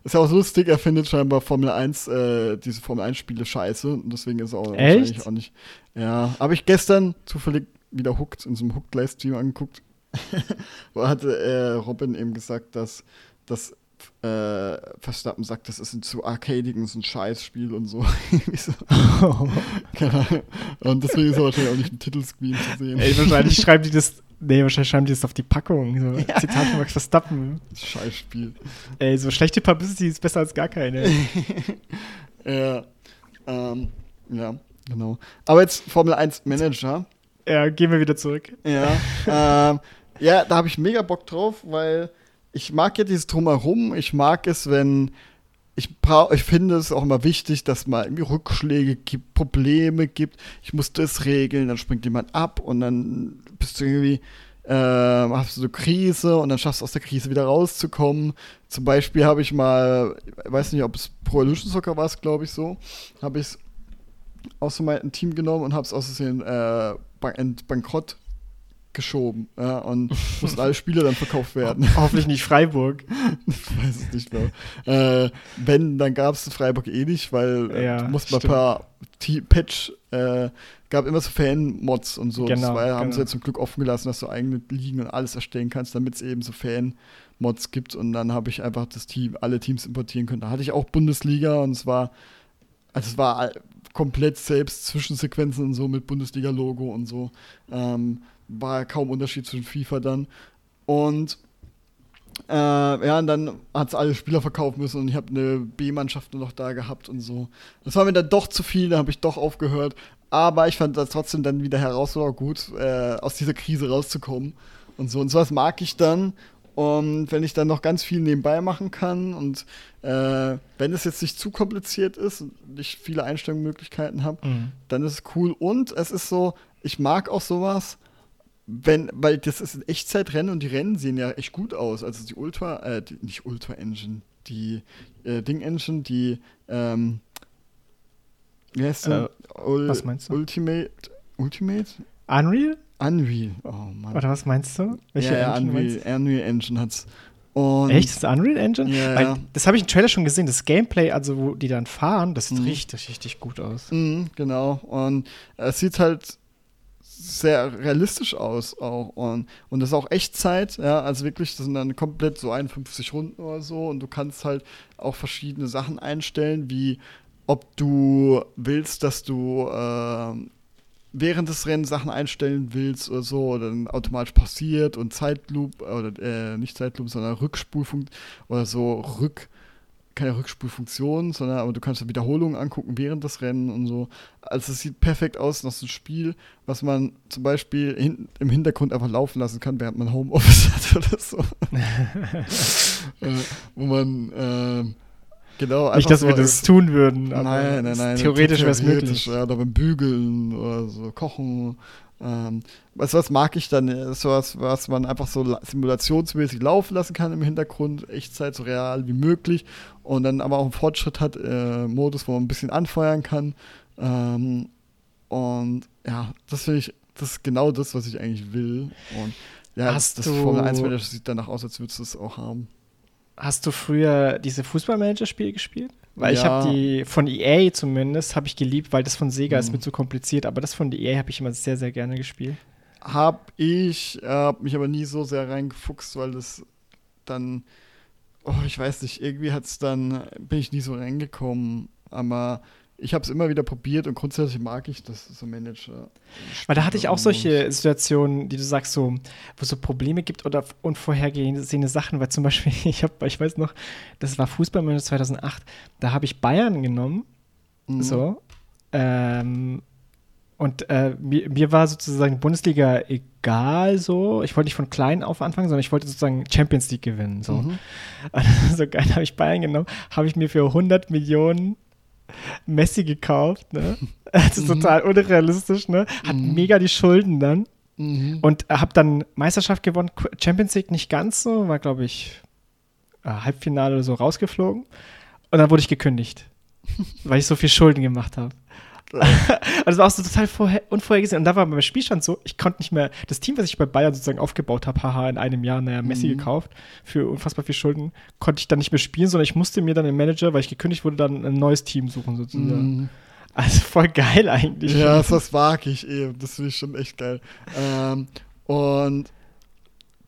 Ist ja auch lustig, er findet scheinbar Formel 1, äh, diese Formel 1-Spiele scheiße. Und deswegen ist er auch Echt? wahrscheinlich auch nicht. Ja, habe ich gestern zufällig wieder Hooked in so einem Hooked-Livestream angeguckt. [laughs] Wo hatte äh, Robin eben gesagt, dass das äh, Verstappen sagt, das ist ein zu arcadigen, ist ein Scheißspiel und so. [laughs] so. [laughs] Und deswegen ist er wahrscheinlich auch nicht im Titelscreen zu sehen. Ey, wahrscheinlich [laughs] schreiben die das. Nee, wahrscheinlich schreiben die das auf die Packung. So. Ja. Zitat von Max Verstappen. Scheißspiel. Ey, so schlechte Publicity ist besser als gar keine. ja. Ähm, ja, genau. Aber jetzt Formel 1 Manager. Ja, gehen wir wieder zurück. Ja. ähm, ja, da habe ich mega Bock drauf, weil ich mag ja dieses Drumherum. Ich mag es, wenn ich ich finde es auch immer wichtig, dass man irgendwie Rückschläge gibt, Probleme gibt. Ich muss das regeln, dann springt jemand ab und dann bist du irgendwie, äh, hast du so Krise und dann schaffst du aus der Krise wieder rauszukommen. Zum Beispiel habe ich mal, ich weiß nicht, ob es Pro Evolution Soccer war, glaube ich so, habe ich es aus meinem Team genommen und habe es aus Versehen äh, bankrott geschoben. Ja, und [laughs] mussten alle Spiele dann verkauft werden. Hoffentlich nicht Freiburg. [laughs] ich weiß es nicht mehr. Äh, wenn, dann gab es Freiburg eh nicht, weil äh, ja, musste man per Patch, äh, gab immer so Fan-Mods und so. Genau, das war, haben genau. sie zum Glück offen gelassen, dass du eigene Ligen und alles erstellen kannst, damit es eben so Fan-Mods gibt. Und dann habe ich einfach das Team, alle Teams importieren können. Da hatte ich auch Bundesliga und es war, also es war komplett selbst Zwischensequenzen und so mit Bundesliga-Logo und so. Ähm, war kaum Unterschied zwischen FIFA dann. Und äh, ja, und dann hat es alle Spieler verkaufen müssen und ich habe eine B-Mannschaft nur noch da gehabt und so. Das war mir dann doch zu viel, da habe ich doch aufgehört. Aber ich fand das trotzdem dann wieder herausfordernd gut, äh, aus dieser Krise rauszukommen und so. Und sowas mag ich dann. Und wenn ich dann noch ganz viel nebenbei machen kann und äh, wenn es jetzt nicht zu kompliziert ist und ich viele Einstellungsmöglichkeiten habe, mhm. dann ist es cool. Und es ist so, ich mag auch sowas, wenn, weil das ist ein Echtzeitrennen und die Rennen sehen ja echt gut aus. Also die Ultra, äh, die, nicht Ultra Engine, die äh, Ding Engine, die, ähm, wie heißt äh, was meinst du? Ultimate, Ultimate? Unreal? Unreal, oh Mann. Oder was meinst du? Welche ja, ja Unreal, Unreal Engine hat's. Und Echt? Das ist Unreal Engine? Ja, Weil. Das habe ich im Trailer schon gesehen. Das Gameplay, also wo die dann fahren, das sieht mhm. richtig, richtig gut aus. Mhm, genau. Und es sieht halt sehr realistisch aus auch. Und, und das ist auch Echtzeit, ja, also wirklich, das sind dann komplett so 51 Runden oder so und du kannst halt auch verschiedene Sachen einstellen, wie ob du willst, dass du äh, während des Rennens Sachen einstellen willst oder so, oder dann automatisch passiert und Zeitloop, oder äh, nicht Zeitloop, sondern Rückspulfunktion oder so Rück keine Rückspulfunktion, sondern aber du kannst Wiederholungen angucken während des Rennen und so. Also es sieht perfekt aus, das ist ein Spiel, was man zum Beispiel hin, im Hintergrund einfach laufen lassen kann, während man Homeoffice [laughs] hat oder so. [laughs] äh, wo man äh, genau Nicht, dass so wir das tun würden. Nein, nein, nein. Theoretisch wäre es möglich. Ja, oder beim Bügeln oder so kochen ähm, was, was mag ich dann? Äh, sowas, was man einfach so simulationsmäßig laufen lassen kann im Hintergrund, Echtzeit so real wie möglich und dann aber auch einen Fortschritt hat, äh, Modus, wo man ein bisschen anfeuern kann. Ähm, und ja, das finde ich, das ist genau das, was ich eigentlich will. Und ja, Hast das, das Formel 1 Manager sieht danach aus, als würdest du es auch haben. Hast du früher diese Fußballmanager-Spiele gespielt? Weil ja. ich habe die von EA zumindest habe ich geliebt, weil das von Sega mhm. ist mir zu kompliziert, aber das von EA habe ich immer sehr sehr gerne gespielt. Hab ich, äh, hab mich aber nie so sehr reingefuchst, weil das dann oh, ich weiß nicht, irgendwie hat's dann bin ich nie so reingekommen, aber ich habe es immer wieder probiert und grundsätzlich mag ich das so Manager. Weil da hatte ich auch solche Situationen, die du sagst, so, wo es so Probleme gibt oder unvorhergesehene Sachen, weil zum Beispiel, [laughs] ich habe, ich weiß noch, das war Fußballmanager 2008, da habe ich Bayern genommen, mhm. so, ähm, und äh, mir, mir, war sozusagen Bundesliga egal, so. Ich wollte nicht von klein auf anfangen, sondern ich wollte sozusagen Champions League gewinnen, so. Mhm. [laughs] so geil habe ich Bayern genommen, habe ich mir für 100 Millionen Messi gekauft, ne? [laughs] Das ist mhm. total unrealistisch, ne? Hat mhm. mega die Schulden dann. Mhm. Und hab dann Meisterschaft gewonnen, Champions League nicht ganz so, war glaube ich äh, Halbfinale oder so rausgeflogen. Und dann wurde ich gekündigt, [laughs] weil ich so viel Schulden gemacht habe. [laughs] also das war auch so total vorher, unvorhergesehen. Und da war beim Spielstand so, ich konnte nicht mehr, das Team, was ich bei Bayern sozusagen aufgebaut habe, haha, in einem Jahr, naja, Messi mhm. gekauft, für unfassbar viel Schulden, konnte ich dann nicht mehr spielen, sondern ich musste mir dann im Manager, weil ich gekündigt wurde, dann ein neues Team suchen sozusagen. Mhm. Also voll geil eigentlich. Ja, das mag ich eben. Das finde ich schon echt geil. Ähm, und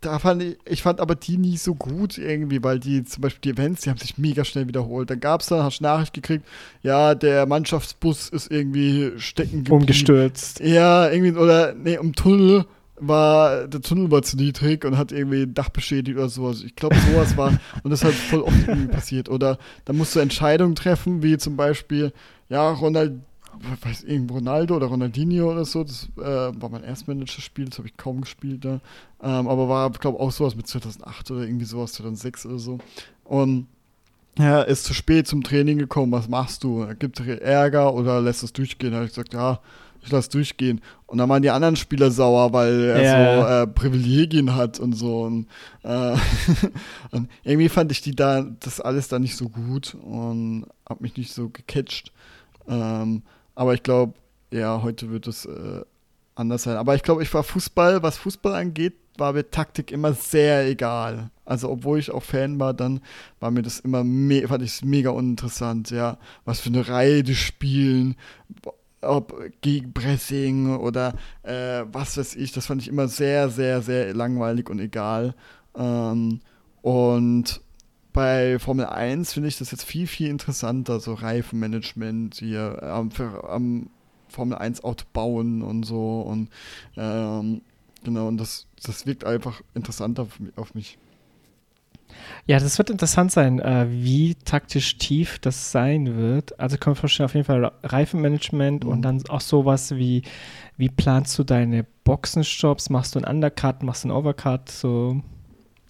da fand ich, ich fand aber die nie so gut irgendwie, weil die zum Beispiel die Events, die haben sich mega schnell wiederholt. Dann gab es dann, hast du Nachricht gekriegt, ja, der Mannschaftsbus ist irgendwie stecken geblieben. Umgestürzt. Ja, irgendwie, oder, nee, um Tunnel war, der Tunnel war zu niedrig und hat irgendwie ein Dach beschädigt oder sowas. Ich glaube, sowas war, [laughs] und das hat voll oft irgendwie passiert. Oder da musst du Entscheidungen treffen, wie zum Beispiel, ja, Ronald, weiß ich, Ronaldo oder Ronaldinho oder so, das äh, war mein Erstmanager-Spiel, das habe ich kaum gespielt da. Ähm, aber war, glaube ich, auch sowas mit 2008 oder irgendwie sowas, 2006 oder so. Und ja, ist zu spät zum Training gekommen, was machst du? Gibt es Ärger oder lässt es durchgehen? Da habe ich gesagt, ja, ich lasse durchgehen. Und dann waren die anderen Spieler sauer, weil er ja. so äh, Privilegien hat und so. Und, äh, [laughs] und, irgendwie fand ich die da, das alles da nicht so gut und habe mich nicht so gecatcht. Ähm, aber ich glaube, ja, heute wird es äh, anders sein. Aber ich glaube, ich war Fußball, was Fußball angeht, war mir Taktik immer sehr egal. Also obwohl ich auch Fan war, dann war mir das immer me fand ich mega uninteressant, ja. Was für eine Reihe die spielen, ob Gegenpressing oder äh, was weiß ich, das fand ich immer sehr, sehr, sehr langweilig und egal. Ähm, und bei Formel 1 finde ich das jetzt viel, viel interessanter, so Reifenmanagement hier ähm, für, am Formel 1 Auto bauen und so und ähm, Genau, und das, das wirkt einfach interessanter auf mi- auf mich. Ja, das wird interessant sein, äh, wie taktisch tief das sein wird. Also kann man vorstellen, auf jeden Fall Reifenmanagement Mhm. und dann auch sowas wie, wie planst du deine Boxenstops? Machst du einen Undercut, machst du einen Overcut? So,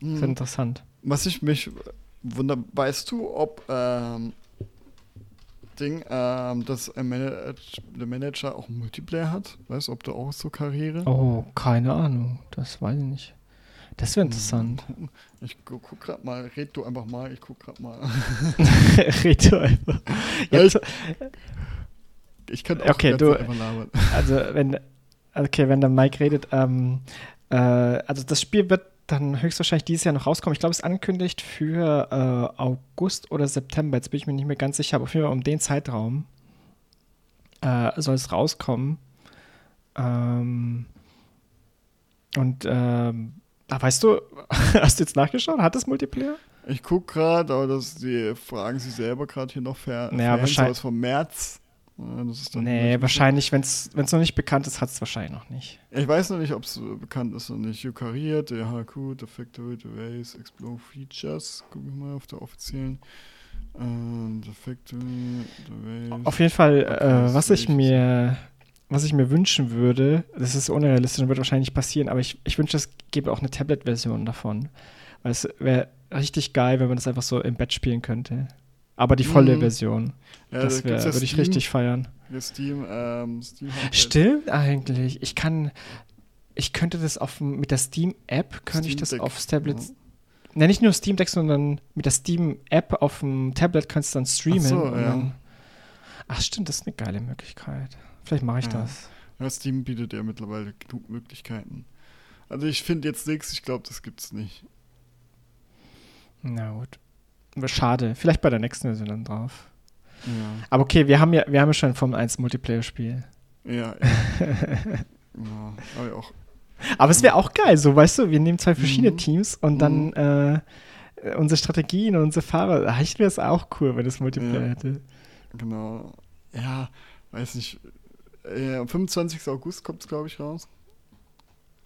Mhm. interessant. Was ich mich wunder, weißt du, ob ähm, Ding, ähm, dass Manage, der Manager auch Multiplayer hat? Weißt du, ob du auch so Karriere? Oh, keine Ahnung. Das weiß ich nicht. Das wäre interessant. Ich gu guck grad mal, red du einfach mal, ich guck grad mal. [laughs] Red du einfach. Ja, ich- Ich kann auch Okay, du- einfach labern. also wenn, okay, wenn der Mike redet, ähm, äh, also das Spiel wird dann höchstwahrscheinlich dieses Jahr noch rauskommen. Ich glaube, es ist angekündigt für äh, August oder September. Jetzt bin ich mir nicht mehr ganz sicher, aber auf jeden Fall um den Zeitraum äh, soll es rauskommen. Ähm, und ähm, ah, weißt du, [laughs] hast du jetzt nachgeschaut? Hat es Multiplayer? Ich guck gerade, aber das, die fragen sich selber gerade hier noch fer Naja, Fans wahrscheinlich- aus vom März. Das ist Nee, wahrscheinlich, wenn es noch nicht bekannt ist, hat es wahrscheinlich noch nicht. Ich weiß noch nicht, ob es bekannt ist oder nicht. Eukaryote, der HQ, der Factory, der Race, Explore Features. Guck ich mal auf der offiziellen. Ähm, der Factory, der Race. Auf jeden Fall, äh, was ich mir, was ich mir wünschen würde, das ist unrealistisch und wird wahrscheinlich nicht passieren, aber ich, ich wünsche, es gäbe auch eine Tablet-Version davon. Weil es wäre richtig geil, wenn man das einfach so im Bett spielen könnte. Aber die volle Mhm. Version. ja, das da gibt's würde ich Steam, richtig feiern. ja, Steam, ähm, Steam. Stimmt eigentlich. Ich kann, ich könnte das auf dem- mit der Steam-App, könnte ich Steam das Deck, aufs Tablet, ja. ne, nicht nur Steam Deck, sondern mit der Steam-App auf dem Tablet kannst du dann streamen. so, und ja. dann, ach stimmt, das ist eine geile Möglichkeit. Vielleicht mache ich Ja. das. Ja, Steam bietet ja mittlerweile genug Möglichkeiten. Also ich finde jetzt nichts, ich glaube, das gibt's nicht. Na gut. Schade. Vielleicht bei der nächsten Version dann drauf. Ja, Aber okay, wir haben ja, wir haben ja schon ein Formel 1 Multiplayer-Spiel. ja. [laughs] ja. ja aber auch. Aber es wäre auch geil, so weißt du, wir nehmen zwei verschiedene Mhm. Teams und dann äh, unsere Strategien und unsere Fahrer. Eigentlich wäre es auch cool, wenn das Multiplayer Ja. hätte. Genau. Ja, weiß nicht. Äh, am 25. August kommt es, glaube ich, raus.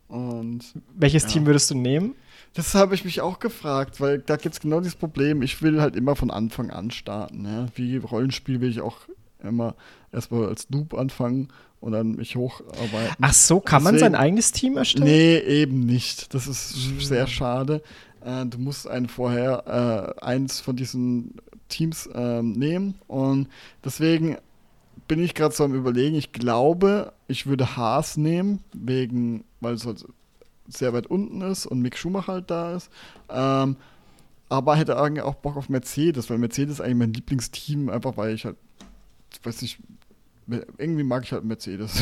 Und Welches Ja. Team würdest du nehmen? Das habe ich mich auch gefragt, weil da gibt es genau dieses Problem. Ich will halt immer von Anfang an starten. Ja? Wie Rollenspiel will ich auch immer erstmal als Noob anfangen und dann mich hocharbeiten. Ach so, kann man Deswegen- sein eigenes Team erstellen? Nee, eben nicht. Das ist Mhm. sehr schade. Äh, du musst einen vorher äh, eins von diesen Teams ähm, nehmen und deswegen bin ich gerade so am überlegen. Ich glaube, ich würde Haas nehmen, wegen, weil es halt sehr weit unten ist und Mick Schumacher halt da ist. Ähm, aber hätte eigentlich auch Bock auf Mercedes, weil Mercedes ist eigentlich mein Lieblingsteam, einfach weil ich halt, ich weiß nicht, irgendwie mag ich halt Mercedes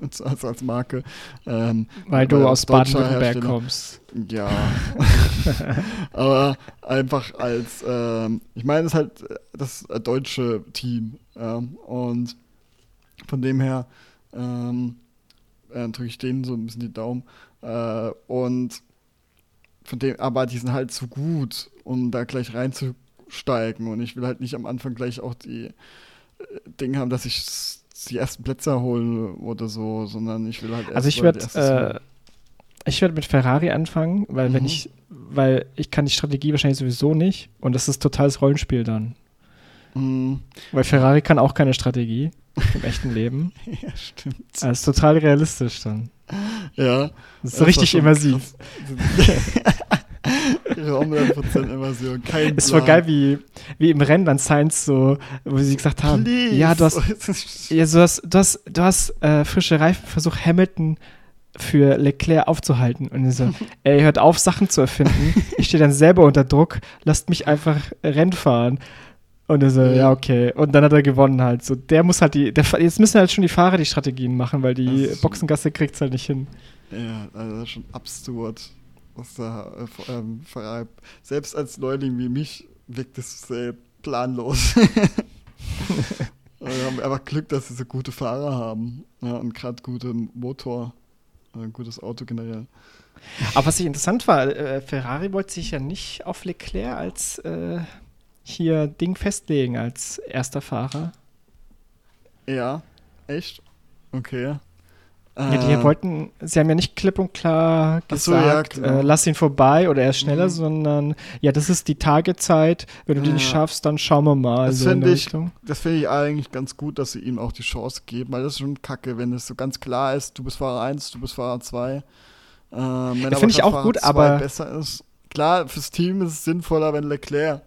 [laughs] als, als Marke. Ähm, Weil du weil aus Baden-Württemberg kommst. ja. [laughs] Aber einfach als, ähm, ich meine, es ist halt das deutsche Team. Ähm, und von dem her ähm, äh, drücke ich denen so ein bisschen die Daumen. Äh, und von dem, aber die sind halt zu gut, um da gleich reinzusteigen. Und ich will halt nicht am Anfang gleich auch die äh, Dinge haben, dass ich die ersten Plätze hole oder so, sondern ich will halt Also ich erst würde die erste- äh, ich würde mit Ferrari anfangen, weil wenn Mhm. ich, weil ich kann die Strategie wahrscheinlich sowieso nicht und das ist totales Rollenspiel dann. Mm, Weil Ferrari kann auch keine Strategie im echten Leben. [laughs] ja, stimmt. Das ist total realistisch dann. Ja. Das ist Das richtig immersiv. [laughs] Ihre 100% Immersion, kein Es war Plan. geil, wie, wie im Rennen an Science so, wo sie gesagt haben, Please. ja, du hast, [laughs] ja, du hast, du hast, du hast äh, frische Reifen versucht, Hamilton für Leclerc aufzuhalten. Und er so, [laughs] ey, hört auf, Sachen zu erfinden. Ich stehe dann selber unter Druck, lasst mich einfach Rennen fahren. Und er so, Ja. ja, okay. Und dann hat er gewonnen halt. So, der muss halt die, der, jetzt müssen halt schon die Fahrer die Strategien machen, weil die Boxengasse kriegt es halt nicht hin. Ja, also das ist schon absurd, was da äh, ähm. Selbst als Neuling wie mich wirkt es sehr planlos. [laughs] Wir haben einfach Glück, dass sie so gute Fahrer haben. Ja, und gerade guten Motor. Ein gutes Auto generell. Aber was ich interessant war, äh, Ferrari wollte sich ja nicht auf Leclerc als äh, hier Ding festlegen, als erster Fahrer. Ja, echt? Okay. Ja, die Äh, wollten, sie haben ja nicht klipp und klar Ach so, ja, gesagt, genau. äh, lass ihn vorbei oder er ist schneller, Mhm. sondern ja, das ist die Tagezeit. Wenn du die nicht Ja. schaffst, dann schauen wir mal. Das so in finde ich-. Das finde ich eigentlich ganz gut, dass sie ihm auch die Chance geben, weil das ist schon kacke, wenn es so ganz klar ist, du bist Fahrer 1, du bist Fahrer 2. Ähm, finde ich auch Fahrer gut, 2 aber- besser ist. Klar, fürs Team ist es sinnvoller, wenn Leclerc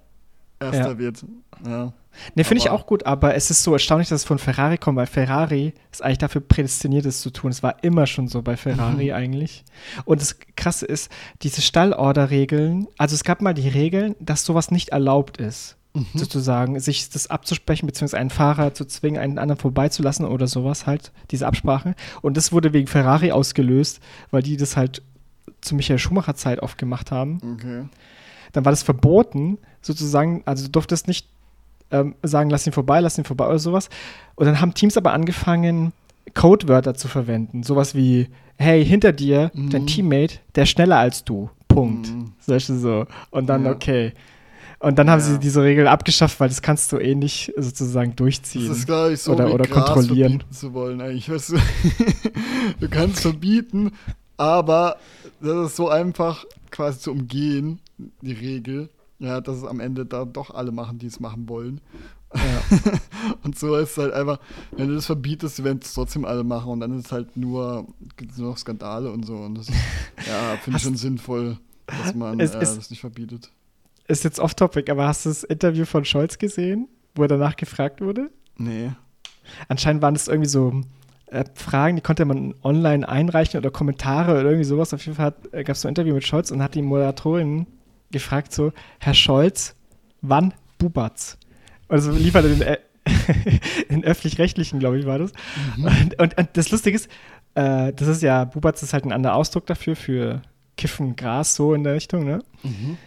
Erster Ja. wird. Ja. Ne, finde ich auch gut, aber es ist so erstaunlich, dass es von Ferrari kommt, weil Ferrari ist eigentlich dafür prädestiniert, es zu tun. Es war immer schon so bei Ferrari Mhm. eigentlich. Und das Krasse ist, diese Stallorder-Regeln, also es gab mal die Regeln, dass sowas nicht erlaubt ist, Mhm. sozusagen, sich das abzusprechen, beziehungsweise einen Fahrer zu zwingen, einen anderen vorbeizulassen oder sowas halt, diese Absprache. Und das wurde wegen Ferrari ausgelöst, weil die das halt zu Michael Schumacher Zeit oft gemacht haben Okay. Dann war das verboten, sozusagen, also du durftest nicht ähm, sagen, lass ihn vorbei, lass ihn vorbei oder sowas. Und dann haben Teams aber angefangen, Codewörter zu verwenden. Sowas wie, hey, hinter dir, dein Mhm. Teammate, der schneller als du. Punkt. Mhm. Solche so. Und dann, Ja. okay. Und dann haben Ja. sie diese Regel abgeschafft, weil das kannst du eh nicht sozusagen durchziehen. Das ist, glaube ich, so Oder- oder Gras kontrollieren. zu wollen eigentlich. Weißt du, [laughs] du kannst verbieten, aber das ist so einfach quasi zu umgehen, die Regel. Ja, dass es am Ende da doch alle machen, die es machen wollen. ja. [laughs] Und so ist es halt einfach, wenn du das verbietest, werden es trotzdem alle machen und dann ist es halt nur, gibt's nur noch Skandale und so. Und das ist, ja, [laughs] finde ich schon sinnvoll, dass [laughs] man Es äh, ist- das nicht verbietet. Ist jetzt off-topic, aber hast du das Interview von Scholz gesehen, wo er danach gefragt wurde? Nee. Anscheinend waren das irgendwie so äh, Fragen, die konnte man online einreichen oder Kommentare oder irgendwie sowas. Auf jeden Fall äh, gab es so ein Interview mit Scholz und hat die Moderatorin gefragt so, Herr Scholz, wann bubat's? Also liefert er den, äh, [laughs] den öffentlich-rechtlichen, glaube ich, war das. Und, und, und das Lustige ist, äh, das ist ja, bubat's ist halt ein anderer Ausdruck dafür, für Kiffen, Gras, so in der Richtung, ne? Mhm.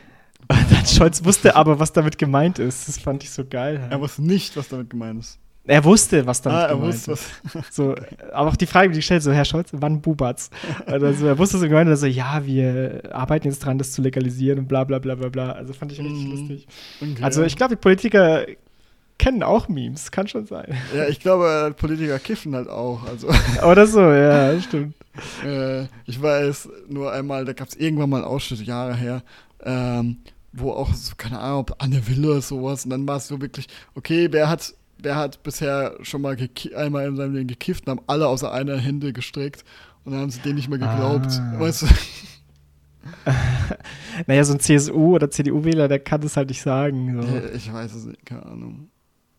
Und dann Scholz wusste aber, was damit gemeint ist. Das fand ich so geil. Er wusste nicht, was damit gemeint ist. Er wusste, was damit ah, er gemeint wusste, ist. [laughs] So, aber auch die Frage, die ich stelle, so, Herr Scholz, wann bubat's? Also, er wusste so gemeint, also, ja, wir arbeiten jetzt dran, das zu legalisieren und bla bla bla bla bla. Also fand ich richtig Mhm. lustig. Okay. Also ich glaube, die Politiker kennen auch Memes, kann schon sein. Ja, ich glaube, Politiker kiffen halt auch. Also, [laughs] Oder so, ja, stimmt. äh, ich weiß nur einmal, da gab es irgendwann mal einen Ausschnitt, Jahre her, ähm, wo auch so, keine Ahnung, ob Anne Will oder sowas, und dann war es so wirklich, okay, wer hat, wer hat bisher schon mal einmal in seinem Leben gekifft und haben alle außer einer Hände gestreckt und dann haben sie denen nicht mehr geglaubt. Ah. Weißt du? [laughs] Naja, so ein CSU- oder CDU-Wähler, der kann das halt nicht sagen. So. Ich weiß es nicht, keine Ahnung.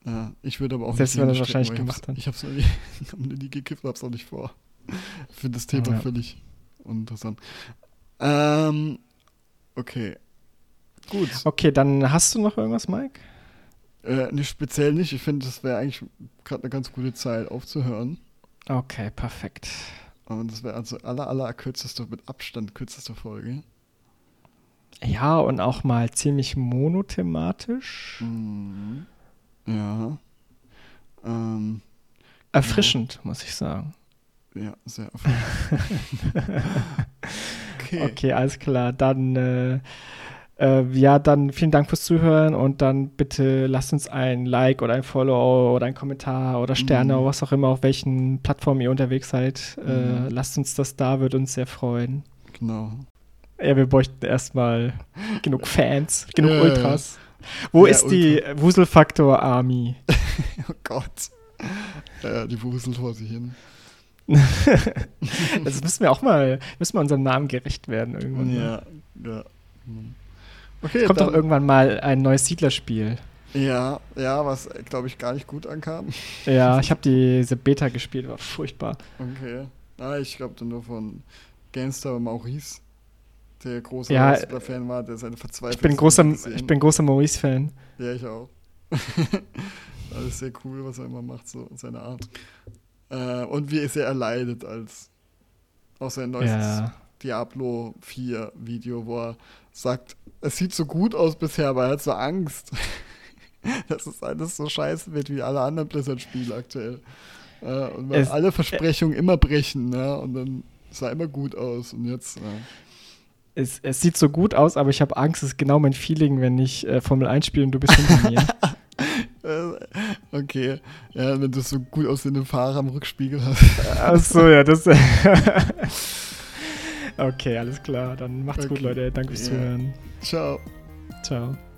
Ja, ich würde aber auch Selbst nicht wenn er Hände wahrscheinlich gemacht hat. Ich hab's noch nie, hab [laughs] noch nie gekifft, hab's auch nicht vor. Ich finde das Thema Ja. völlig uninteressant. Ähm, okay. Gut. Okay, dann hast du noch irgendwas, Mike? Äh, nicht speziell nicht. Ich finde, das wäre eigentlich gerade eine ganz gute Zeit aufzuhören. Okay, perfekt. Und das wäre also aller, aller kürzeste, mit Abstand kürzeste Folge. Ja, und auch mal ziemlich monothematisch. Mhm. Ja. Ähm, Erfrischend, muss ich sagen. ja, sehr erfolgreich. [laughs] okay. Okay, alles klar. Dann, äh, äh, ja, dann vielen Dank fürs Zuhören und dann bitte lasst uns ein Like oder ein Follow oder ein Kommentar oder Sterne Mhm. oder was auch immer, auf welchen Plattformen ihr unterwegs seid. Äh, Mhm. lasst uns das da, würde uns sehr freuen. Genau. Ja, wir bräuchten erstmal genug Fans, [laughs] genug Ja, Ultras. Wo Ja, ist die Wuselfaktor Army? [laughs] Oh Gott. Ja, die wuselt vor sich hin. [laughs] Das müssen wir auch mal, müssen wir unserem Namen gerecht werden irgendwann. ne? Ja, ja. Okay, Es kommt doch irgendwann mal ein neues Siedlerspiel. Ja, ja, was glaube ich gar nicht gut ankam. Ja, ich habe diese Beta gespielt, war furchtbar. Okay. Ah, ich glaube nur von Gamestar Maurice, der großer Ja, Wrestler-Fan war, der seine Verzweiflung. Ich bin großer, ich bin großer Maurice-Fan. Ja, ich auch. [laughs] Alles sehr cool, was er immer macht, so seine Art. Äh, und wie sehr er leidet als auch sein neues Ja. Diablo 4 Video, wo er sagt, es sieht so gut aus bisher, aber er hat so Angst, [laughs] dass es alles so scheiße wird wie alle anderen Blizzard-Spiele aktuell. Äh, und weil Es- alle Versprechungen immer brechen, ne? Und dann sah immer gut aus und jetzt. Äh, Es, es sieht so gut aus, aber ich habe Angst, das ist genau mein Feeling, wenn ich äh, Formel 1 spiele und du bist hinter mir. äh, [laughs] Okay, ja, wenn du so gut aussehende Fahrer am Rückspiegel hast. Achso, ja, das. [laughs] okay, alles klar. Dann macht's Okay. gut, Leute. Danke fürs Ja. Zuhören. Ciao. Ciao.